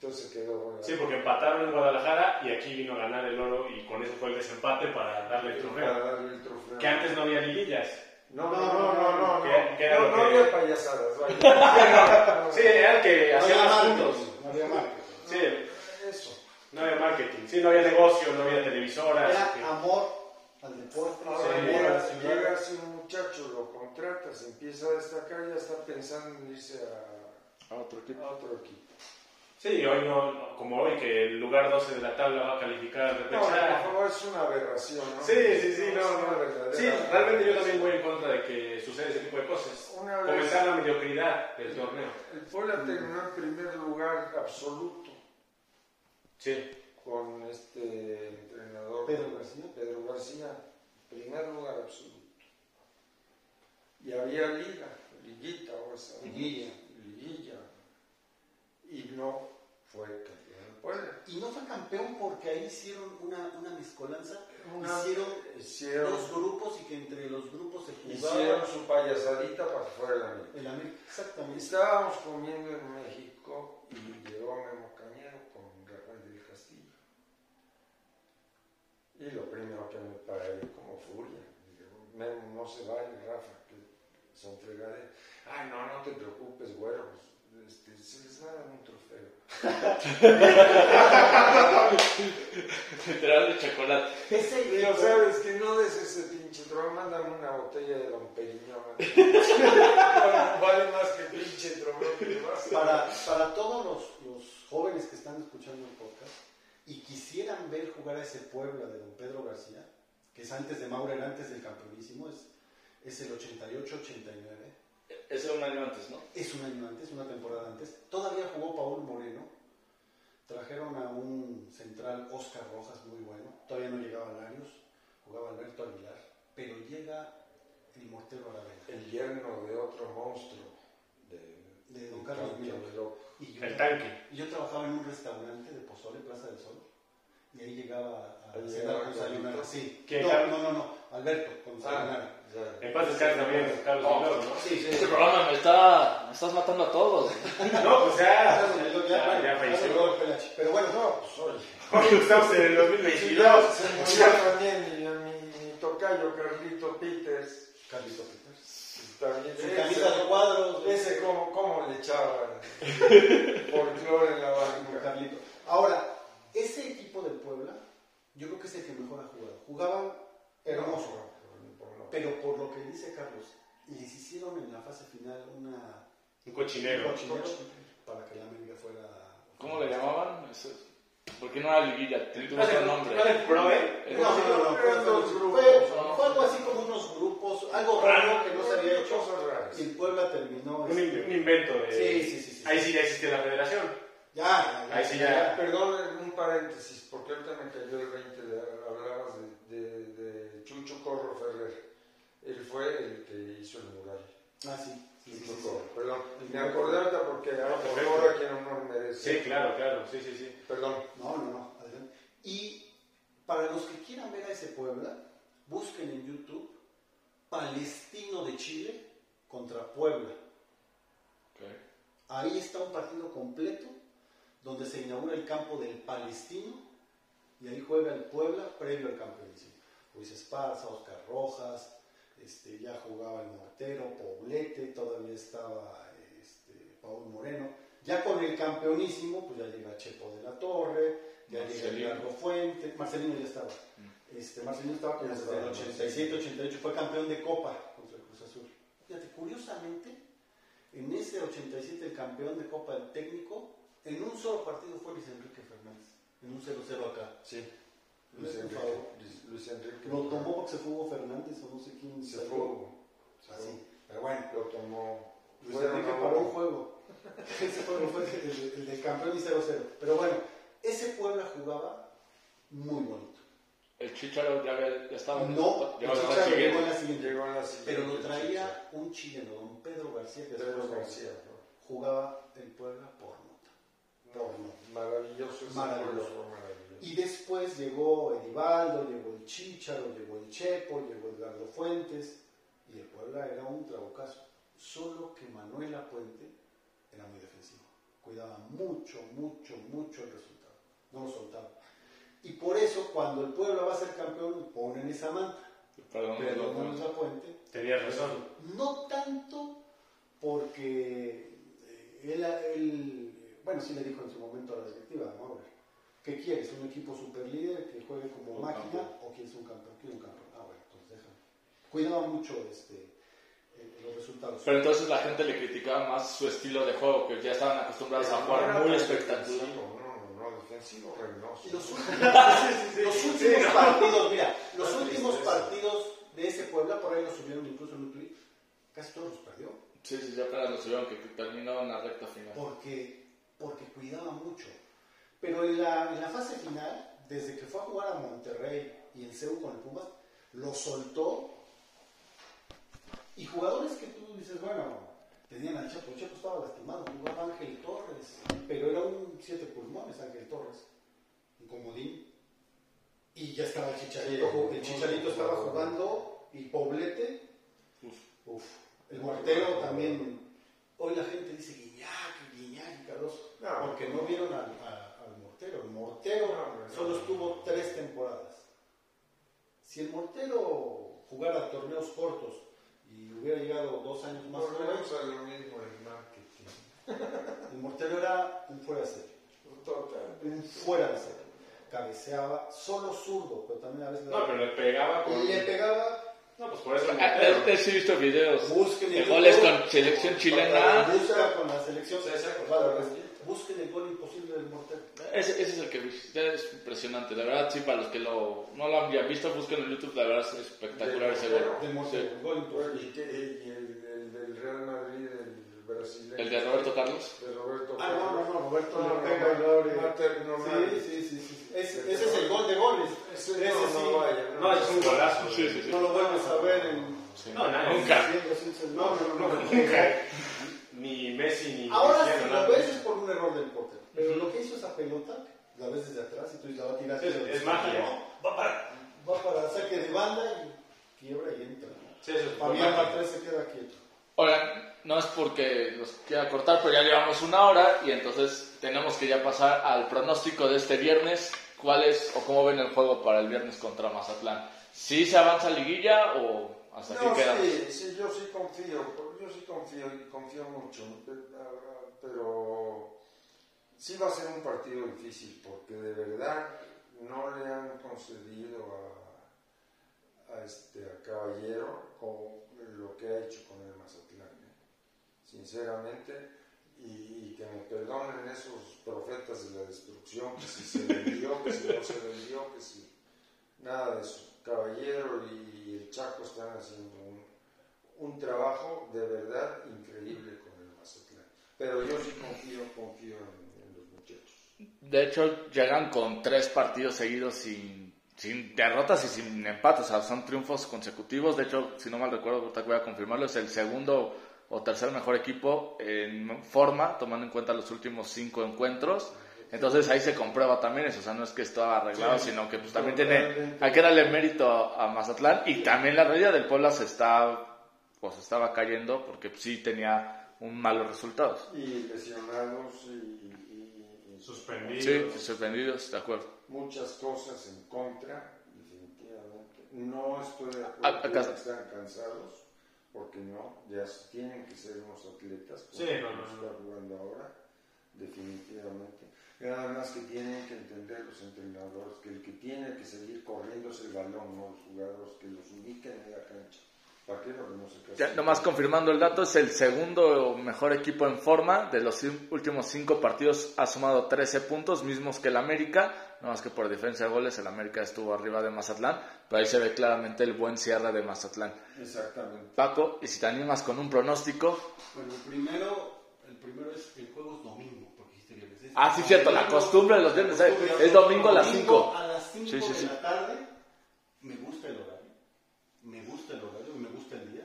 Entonces quedó la- Sí, porque empataron en Guadalajara y aquí vino a ganar el oro y con eso fue el desempate para darle el para trofeo. darle el trofeo. Que antes no había liguillas. No, no, no, no, no, no. Que- que era no, no que- había payasadas, vaya. (laughs) Sí, era el que No hacía los marketing, puntos. no había marketing. Sí, Eso. no había marketing. Sí, no había negocio, no había televisoras. Era que- amor al deporte, Ahora amor a la ciudad. llega así un muchacho, lo contratas, empieza a destacar y ya está pensando en irse a, A otro equipo. a otro equipo. Sí, hoy no, no- como hoy, que el lugar 12 de la tabla va a calificar al No, repechaje. no, es una aberración, ¿no? Sí, sí, sí, no, una no. verdadera Sí, realmente yo también voy en contra de que suceda ese tipo de cosas. Una vez Comenzar la mediocridad del torneo. el Puebla terminó en primer lugar absoluto Sí. con este entrenador Pedro García. Pedro García, primer lugar absoluto. Y había liga, liguita o esa. Liguilla. Liguilla. Y no fue campeón del Puebla. Y no fue campeón porque ahí hicieron una, una mezcolanza. Una- hicieron hicieron, dos grupos y que entre los grupos se hicieron jugaba su payasadita para que fuera la América. el América. Exactamente. Estábamos comiendo en México y llegó Memo Cañero con Rafael del Castillo. Y lo primero que me paré como furia. Memo, no se vaya, Rafa, son fregaderas. Ay, no, no te preocupes, güero. pues, este, se les va a dar un trofeo. Literal de chocolate. Equipo- sabes que no des ese pinche trofeo, mándame una botella de Don Periñón. (laughs) vale más que pinche trofeo que vas para, para todos los, los jóvenes que están escuchando el podcast y quisieran ver jugar a ese Puebla de don Pedro García, que es antes de Maurer, antes del campeonísimo, es, es el 88-89. Ese era un año antes, ¿no? Es un año antes, una temporada antes. Todavía jugó Paul Moreno. Trajeron a un central Oscar Rojas muy bueno. Todavía no llegaba Larios, jugaba Alberto Aguilar. Pero llega el Mortero Aravena. el yerno de otro monstruo de, De don Carlos. Y yo, El tanque. y yo trabajaba en un restaurante de Pozole, Plaza del Sol. Y ahí llegaba a cenar con. Sayonara. Sí. ¿Quién, No, no, no, no. Alberto, con Sayonara. En paz descanse también Carlos Oh. Milor, ¿no? Sí, sí. Este programa me está. Me estás matando a todos. (laughs) No, pues ya. Ya, Ya, falleció. llegó el Pelachi. Pero bueno, No, pues. Hoy estamos en el 2022. Se murió también mi, mi, mi tocayo Carlito Peters. Carlito Peters. También ese- camisa de cuadros. Ese cómo, cómo le echaban (laughs) folclore en la Con banca. Carlito. Ahora, ese equipo del Puebla, yo creo que es el que mejor ha jugado. Jugaban hermoso, No, pero por lo que dice Carlos, les hicieron en la fase final una Un cochinero. un cochinero para que la América fuera. ¿Cómo le llamaban? Ese- Porque no era liguilla, tenía ¿No es otro nombre. no es el eh? No, no, no, fue, algo así como unos grupos, algo raro que no se había hecho. Y el Puebla terminó. Un, este, invento de. Sí, sí, sí, sí. Ahí sí ya existía la federación. Ya, Ahí sí ya. Perdón, un paréntesis, porque ahorita me cayó el 20 de hablabas de, de, de Chucho Corro Ferrer. Él fue el que hizo el mural. Ah, sí. sí, sí. Perdón, me acordé ahorita porque ahora por Perfecto. ahora quien honor merece. Sí, claro, claro, sí, sí, sí. Perdón. No, no, no. adelante. Y para los que quieran ver a ese Puebla, busquen en YouTube Palestino de Chile contra Puebla. Ahí está un partido completo donde se inaugura el campo del Palestino y ahí juega el Puebla previo al campeonísimo. Luis Esparza, Oscar Rojas, este, ya jugaba el Mortero, Poblete, todavía estaba este, Paul Moreno. Ya con el campeonísimo, pues ya llega Chepo de la Torre, ya llega Marcelino. Largo Fuente, Marcelino ya estaba. Este, Marcelino estaba como desde el 87, 88, fue campeón de Copa contra el Cruz Azul. Fíjate, curiosamente, en ese 87 el campeón de Copa del Técnico, en un solo partido fue Luis Enrique Fernández, en un 0-0 acá. Sí. Luis Por Enrique. Lo tomó porque se fue Hugo Fernández o no sé quién. Se fue. Fue. Pero bueno, Lo tomó. Luis Enrique paró un juego. (laughs) ese juego fue el, el del campeón y 0-0. Pero bueno, ese Puebla jugaba muy bonito. El Chicharo ya, había- ya estaba. No, el Chicharo llegó en la siguiente. Llegó en la siguiente. Pero lo traía un chileno, don Pedro García, que Pedro después García. jugaba el Puebla por nota. No, maravilloso ese Maravilloso. fue maravilloso. Y después llegó Edivaldo, llegó el Chícharo, llegó el Chepo, llegó Edgardo Fuentes, y el Puebla era un trabucazo. Solo que Manuel Puente era muy defensivo. Cuidaba mucho, mucho, mucho el resultado. No lo soltaba. Y por eso, cuando el Puebla va a ser campeón, ponen esa manta. Perdón, Pero perdón. Manuel Puente Tenías razón. no tanto porque eh, él, él- bueno, sí le dijo en su momento a la directiva, Maurer, ¿qué quieres? ¿Un equipo super líder que juegue como Un máquina campeón. o quieres un campeón? Quiero un campeón. Ah, bueno, entonces déjame. Cuidaba mucho este, eh, los resultados. Pero entonces la gente le criticaba más su estilo de juego, que ya estaban acostumbrados a jugar muy espectacular. defensivo, No, no, no, defensivo. Los últimos, los últimos partidos, mira, los últimos partidos de ese Puebla, por ahí lo subieron incluso en un clip, casi todos los perdió. Sí, sí, ya apenas lo subieron, que terminó en la recta final. porque, porque cuidaba mucho. Pero en la, en la fase final, desde que fue a jugar a Monterrey y en CEU con el Pumas, lo soltó. Y jugadores que tú dices, bueno, tenían al Chapo, el Chapo estaba lastimado, jugaba Ángel Torres, pero era un siete pulmones Ángel Torres, un comodín. Y ya estaba el Chicharito, Sí, el Chicharito estaba jugando y Poblete, Uf. uf, el Mortero también. Hoy la gente dice Guiñac, Guiñac y Cardoso. No. porque no vieron al Mortero. El Mortero No, solo estuvo tres temporadas. Si el Mortero jugara torneos cortos y hubiera llegado dos años más a lo mismo en marketing. (laughs) el Mortero era un fuera de serie. Total. Un fuera de serie. Cabeceaba, solo zurdo, pero también a veces... No, pero le pegaba con. y le pegaba No, pues por eso. Ah, Mortero. He visto videos Busquen de el goles gol. con selección chilena. busca con la selección. César, pues, busquen el gol imposible del Mortero. Ese, ese es el que vi. Es impresionante. La verdad, sí, para los que lo, no lo han visto, busquen en YouTube. La verdad es espectacular ese gol. Del Mortero, Sí. el gol imposible. ¿Y, el, el del Real Madrid, el brasileño? El de Roberto Carlos. De Roberto Ah, no, no, no, Roberto No, pega Sí, no. sí, sí, sí. Ese, ese es el gol de goles. Ese sí. no vaya. No, es un golazo. Sí, sí, sí. No lo vuelves a ver en. Sí. No, nada. Nunca. No, no, no. no. Nunca. Ni Messi ni Ahora si Cristiano lo ves es por un error del portero. Pero lo que hizo esa pelota, la ves desde atrás y tú la vas a tirar. Es- es magia. No, va para, va para saque de banda y quiebra y entra. Sí, eso es Fabián magia. Martínez se queda quieto. Oigan, no es porque los quiera cortar, pero ya llevamos una hora y entonces tenemos que ya pasar al pronóstico de este viernes. ¿Cuál es o cómo ven el juego para el viernes contra Mazatlán? ¿Sí se avanza a liguilla o hasta No, sí, sí, yo sí confío, yo sí confío y confío mucho, pero sí va a ser un partido difícil porque de verdad no le han concedido a, a este a Caballero con lo que ha hecho con el Mazatlán, ¿eh? sinceramente, y, y que me perdonen esos profetas de la destrucción, que si se vendió, que si no se vendió, que si nada de eso. Caballero y el Chaco están haciendo un, trabajo de verdad increíble con el Mazatlán. Pero yo sí confío, confío en, los muchachos. De hecho, llegan con tres partidos seguidos sin, sin derrotas y sin empates. O sea, son triunfos consecutivos. De hecho, si no mal recuerdo, voy a confirmarlo, es el segundo o tercer mejor equipo en forma, tomando en cuenta los últimos cinco encuentros. Entonces ahí se comprueba también eso, o sea, no es que estaba arreglado, sino que pues también tiene, hay que darle mérito a Mazatlán y también la realidad del Puebla se está, pues estaba cayendo porque sí tenía un malos resultados. Y lesionados y, suspendidos. Sí, suspendidos, de acuerdo. Muchas cosas en contra, definitivamente. No estoy de acuerdo que están cansados, porque no, ya tienen que ser unos atletas, sí, no, no, no. jugando ahora, definitivamente. Nada más que tienen que entender los entrenadores que el que tiene que seguir corriendo es el balón, no los jugadores que los ubiquen en la cancha. ¿Para qué no ya, nomás confirmando el dato, es el segundo mejor equipo en forma. De los últimos cinco partidos ha sumado 13 puntos, mismos que el América. No más que por diferencia de goles, el América estuvo arriba de Mazatlán. Pero ahí se ve claramente el buen cierre de Mazatlán. Exactamente. Paco, y si te animas con un pronóstico. Bueno, primero, el primero es el juego es domingo. Ah, sí, cierto, la costumbre de los viernes es domingo a las 5. A las 5 de la tarde, me gusta el horario, me gusta el horario, me gusta el día.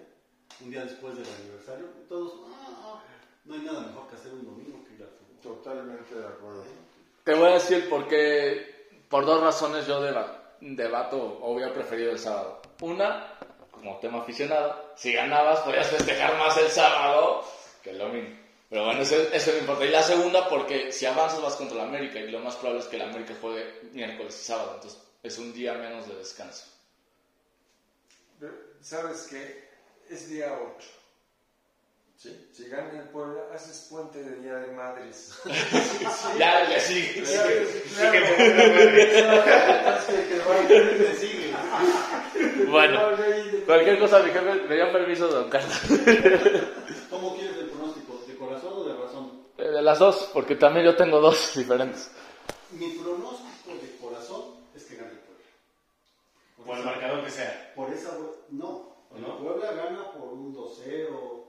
Un día después del aniversario, todos, ah, no hay nada mejor que hacer un domingo que ir al fútbol. Totalmente de acuerdo. Te voy a decir por qué, por dos razones yo debato o hubiera preferido el sábado. Una, como tema aficionado, si ganabas podías festejar más el sábado que el domingo. Pero bueno, eso, eso no importa. Y la segunda, porque si avanzas vas contra la América y lo más probable es que la América juegue miércoles y sábado. Entonces es un día menos de descanso. ¿Sabes qué? Es día 8. ¿Sí? Si gana el pueblo, haces puente de Día de Madres. ya, ya sí. sí, Bueno, cualquier cosa, mi jefe, me dio permiso, don Carlos. ¿Cómo quieres el corazón o de razón? Eh, de las dos, porque también yo tengo dos (laughs) diferentes. Mi pronóstico de corazón es que gane el Puebla. Por, el marcador que sea. Por esa, no. El Puebla gana por un 2-0,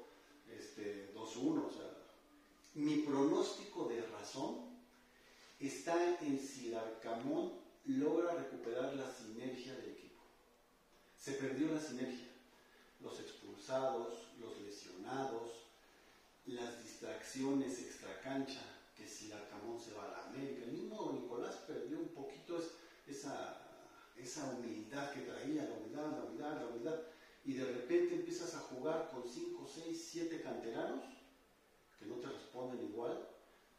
este, 2-1. O sea, mi pronóstico de razón está en si Larcamón logra recuperar la sinergia del equipo. Se perdió la sinergia. Los expulsados, los lesionados, las distracciones extracancha, que si Arcamón se va a la América, el mismo Nicolás perdió un poquito esa, esa humildad que traía, la humildad, la humildad, la humildad, y de repente empiezas a jugar con 5, 6, 7 canteranos que no te responden igual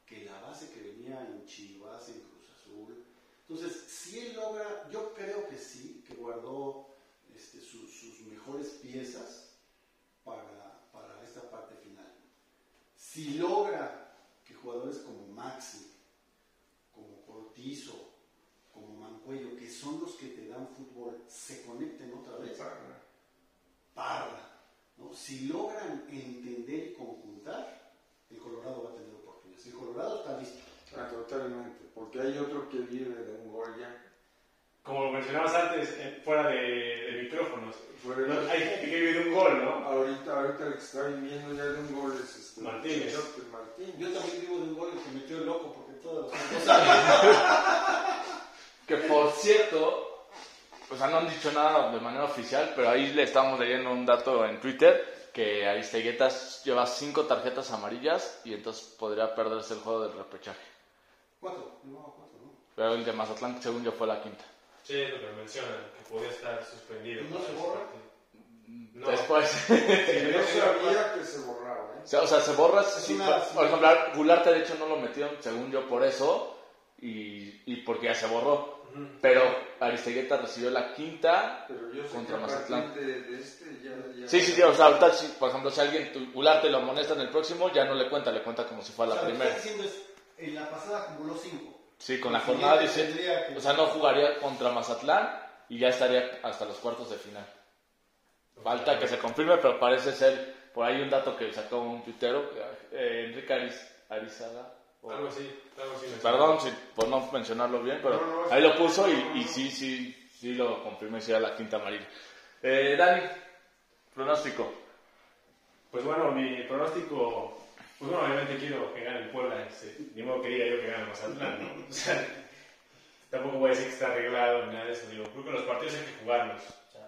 que la base que venía en Chivas, en Cruz Azul. Entonces, si él logra, yo creo que sí, que guardó este, sus mejores piezas para, si logra que jugadores como Maxi, como Cortizo, como Mancuello, que son los que te dan fútbol, se conecten otra vez. Parra. ¿no? Si logran entender y conjuntar, el Colorado va a tener oportunidades. El Colorado está listo. Ah, totalmente, porque hay otro que vive de un gol ya. Como mencionabas antes, eh, fuera de, de micrófonos, hay gente que vive de un gol, ¿no? Ahorita, ahorita el que está viviendo ya de un gol es este, Martínez. Yo también vivo de un gol y se metió el loco porque todas las cosas. (laughs) que por cierto, o sea, no han dicho nada de manera oficial, pero ahí le estamos leyendo un dato en Twitter que Aristeguetas lleva cinco tarjetas amarillas y entonces podría perderse el juego del repechaje. Cuatro, no, cuatro, ¿no? Pero el de Mazatlán, según yo, fue la quinta. Sí, lo que mencionan, que podía estar suspendido. ¿No se borra? No. Después. sí, (laughs) no sabía que se borraba, ¿eh? O sea, se borra. Sí, por, ejemplo, Gularte de hecho no lo metió, según yo, por eso. Y, y porque ya se borró. Pero Aristegueta recibió la quinta Pero yo contra Mazatlán. De, de este ya, ya sí, sí, sí, o sea, ahorita, por ejemplo, si alguien Gularte lo amonesta en el próximo, ya no le cuenta, le cuenta como si fuera o la primera. Lo que está diciendo es, en la pasada acumuló cinco. Sí, con la jornada 17. O sea, no jugaría contra Mazatlán y ya estaría hasta los cuartos de final. Falta que se confirme, pero parece ser por ahí un dato que sacó un tuitero, eh, Enrique Arizaga. algo así, algo así. Perdón si, por no mencionarlo bien, pero ahí lo puso y, y, sí, sí, sí lo confirmé, si era la quinta amarilla. Eh, Dani, pronóstico. Pues bueno, mi pronóstico pues bueno, obviamente quiero que gane el Puebla, este, ni modo quería yo que gane Mazatlán, ¿no? O sea, (laughs) tampoco voy a decir que está arreglado ni nada de eso, digo, creo que los partidos hay que jugarlos. O sea,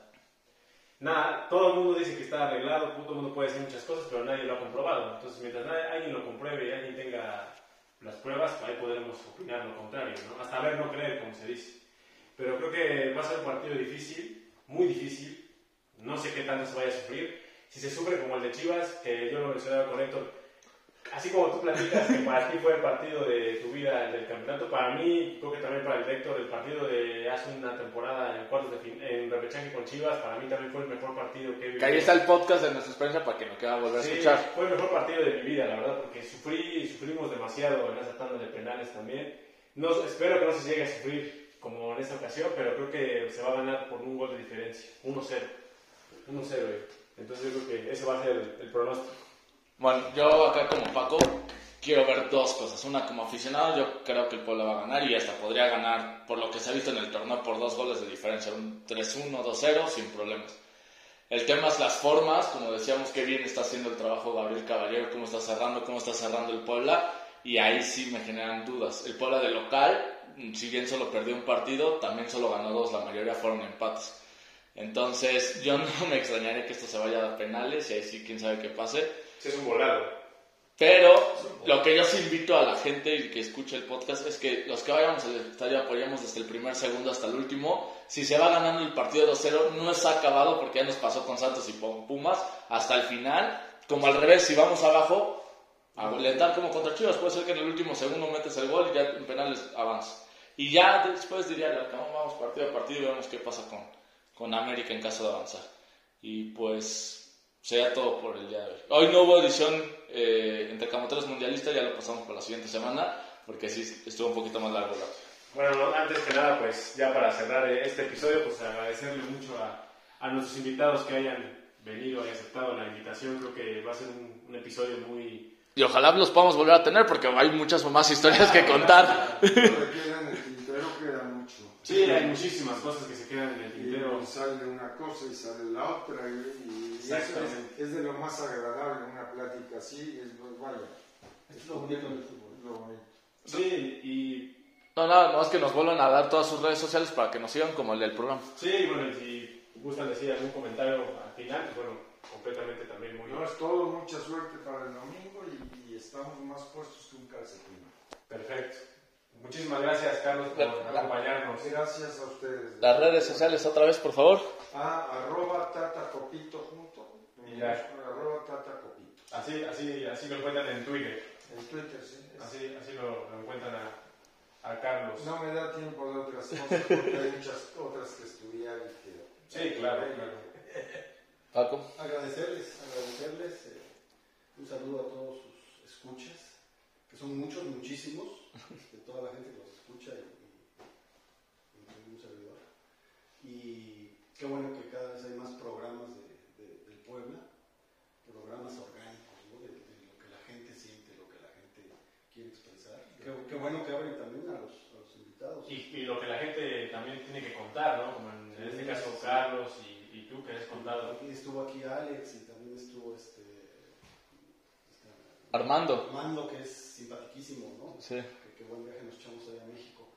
nada, todo el mundo dice que está arreglado, todo el mundo puede decir muchas cosas, pero nadie lo ha comprobado. Entonces, mientras nadie- alguien lo compruebe y alguien tenga las pruebas, ahí podremos opinar lo contrario, ¿no? Hasta ver, no creer, como se dice. Pero creo que va a ser un partido difícil, muy difícil. No sé qué tanto se vaya a sufrir. Si se sufre como el de Chivas, que yo lo mencionaba con Héctor, así como tú platicas que para ti fue el partido de tu vida el del campeonato, para mí, creo que también para el Héctor, el partido de hace una temporada en cuartos de fin, en repechaje con Chivas, para mí también fue el mejor partido que he vivido. Que ahí está el podcast de nuestra experiencia para que no quiera volver a Sí, escuchar. fue el mejor partido de mi vida, la verdad, porque sufrí y sufrimos demasiado en esa tanda de penales también. No, espero que no se llegue a sufrir como en esta ocasión, pero creo que se va a ganar por un gol de diferencia, 1-0. 1-0, eh. Entonces yo creo que ese va a ser el, el pronóstico. Bueno, yo acá como Paco quiero ver dos cosas. Una, como aficionado, yo creo que el Puebla va a ganar y hasta podría ganar, por lo que se ha visto en el torneo, por dos goles de diferencia. Un 3-1, 2-0, sin problemas. El tema es las formas, como decíamos, qué bien está haciendo el trabajo Gabriel Caballero, cómo está cerrando, cómo está cerrando el Puebla, y ahí sí me generan dudas. El Puebla de local, si bien solo perdió un partido, también solo ganó dos, la mayoría fueron empates. Entonces, yo no (laughs) me extrañaría que esto se vaya a penales, y ahí sí, quién sabe qué pase. Ese es un volado. Pero lo que yo sí invito a la gente y que escuche el podcast es que los que vayamos al estadio apoyemos desde el primer segundo hasta el último. Si se va ganando el partido 2-0, no está acabado porque ya nos pasó con Santos y Pumas hasta el final. Como al revés, si vamos abajo, alentar como contra Chivas, puede ser que en el último segundo metes el gol y ya en penales avanzas. Y ya después diría, acabamos partido a partido y vemos qué pasa con, con América en caso de avanzar. Y pues sería todo por el día de hoy. Hoy no hubo edición eh, entre Camoteros Mundialistas, ya lo pasamos para la siguiente semana, porque sí estuvo un poquito más largo. la- Bueno, no, antes que nada, pues ya para cerrar eh, este episodio, pues agradecerle mucho a, a nuestros invitados que hayan venido y aceptado la invitación. Creo que va a ser un, un episodio muy... Y ojalá los podamos volver a tener, porque hay muchas más historias que contar. (laughs) Lo que queda en el tintero queda mucho. Sí, hay muchísimas cosas que se quedan en el tintero. Y sale una cosa y sale la otra, y, y eso Exactamente. es, es de lo más agradable, una plática así, es pues, vaya, Es lo bonito del fútbol. lo bonito. Sí, y No, nada más que nos vuelvan a dar todas sus redes sociales para que nos sigan como el del programa. sí, bueno, y si gustan decir algún comentario al final, pues bueno, completamente también muy... No es todo, mucha suerte para el domingo y, y estamos más puestos que un calcetín. Perfecto. Muchísimas gracias, Carlos, por La- acompañarnos. Gracias a ustedes. Las redes sociales otra vez, por favor. A arroba tata copito junto. Y ya. Arroba tata copito. Así, así, así lo encuentran en Twitter. En Twitter, sí. Así, así lo, lo encuentran a, a Carlos. No me da tiempo de otras cosas porque hay muchas otras que estudiar y que... Sí, claro, claro. Paco. Agradecerles, agradecerles. eh, un saludo a todos sus escuchas, que son muchos, muchísimos, de toda la gente que los escucha y, y, y un servidor. Y qué bueno que cada vez hay más programas de, de- del Puebla, programas orgánicos, ¿no? de, de lo que la gente siente, lo que la gente quiere expresar. Qué, qué bueno que abren también a los, a los invitados. Y, y lo que la gente también tiene que contar, ¿no? Como en, en este caso Carlos y, y tú que has contado. Aquí estuvo aquí Alex y también estuvo este Armando. Armando, que es simpaticísimo, ¿no? Sí. Que, que buen viaje nos echamos allá a México.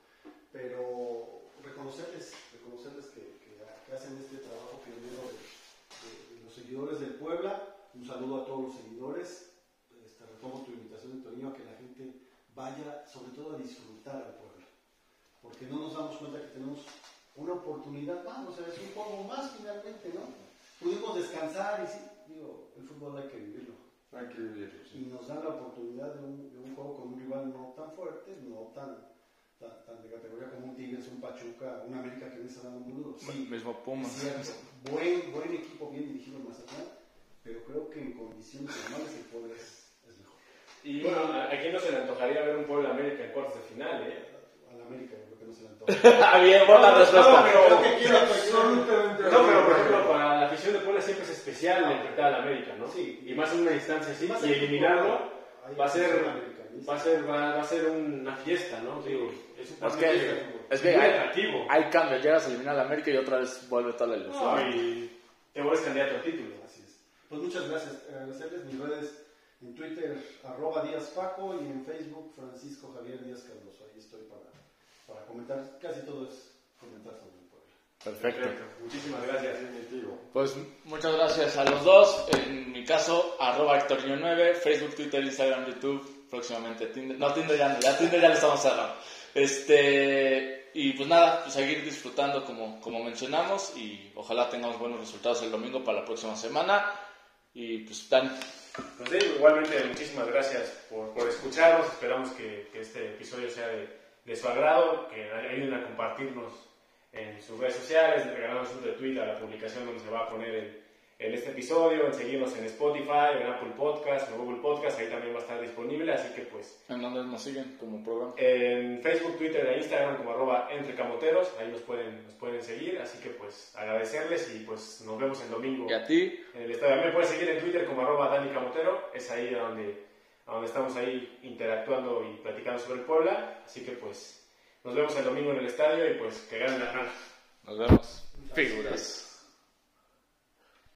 Pero reconocerles, reconocerles que, que, que hacen este trabajo pionero de, de- de los seguidores del Puebla. Un saludo a todos los seguidores. Este, retomo tu invitación, Antonio, a que la gente vaya sobre todo a disfrutar al Puebla. Porque no nos damos cuenta que tenemos una oportunidad más, o sea, es un juego más finalmente, ¿no? Pudimos descansar y sí, digo, el fútbol hay que vivirlo Hay que vivirlo, y nos dan la oportunidad de un, de un juego con un rival no tan fuerte, no tan, tan, tan de categoría como un Tigres, un Pachuca, un América que me está dando un duro. Sí, Mismo Pumas. cierto. Buen, buen equipo, bien dirigido en Mazatlán, pero creo que en condiciones normales el Puebla es, es mejor. Y bueno, ¿a a quién no se le antojaría ver un Puebla América en cuartos de final, eh? Al América yo creo que no se le (laughs) antoja. Ah, bien, buena No, respuesta. no, pero- quiero Absolutamente. No, pero por ejemplo, para afición de Puebla siempre es especial enfrentar al América, ¿no? Sí. Y más en una instancia así, y eliminarlo va a ser, afición americanista. va a ser, va, va a ser una fiesta, ¿no? Digo, es un Es partido que, es que muy hay, atractivo. hay cambios. Llegas a eliminar a América y otra vez vuelve toda la ilusión. No, y te vuelves candidato al título. Así es. Pues muchas gracias. Agradecerles mis redes en Twitter, arroba Díaz Paco, y en Facebook, Francisco Javier Díaz Cardoso. Ahí estoy para, para comentar. Casi todo es comentar sobre Perfecto. Muchísimas gracias. Pues muchas gracias a los dos. En mi caso, arroba Hectorinho 9, Facebook, Twitter, Instagram, YouTube, próximamente Tinder. No, Tinder ya no, ya Tinder ya lo estamos cerrando. Este, y pues nada, pues seguir disfrutando como, como mencionamos y ojalá tengamos buenos resultados el domingo para la próxima semana. Y pues Dan. Pues sí, igualmente muchísimas gracias por, por escucharnos. Esperamos que, que este episodio sea de, de su agrado, que ayuden a compartirnos en sus redes sociales, regalarnos un retweet a la publicación donde se va a poner el, en este episodio, en seguirnos en Spotify, en Apple Podcast, en Google Podcast, ahí también va a estar disponible, así que pues... ¿En dónde nos siguen como programa? En Facebook, Twitter e Instagram como arroba entrecamoteros, ahí nos pueden, nos pueden seguir, así que pues agradecerles y pues nos vemos el domingo. ¿Y a ti? En el estadio. Me pueden seguir en Twitter como arroba Dani Camotero, es ahí donde, donde estamos ahí interactuando y platicando sobre el Puebla, así que pues nos vemos el domingo en el estadio y pues que ganen la franja. Nos vemos. Figuras.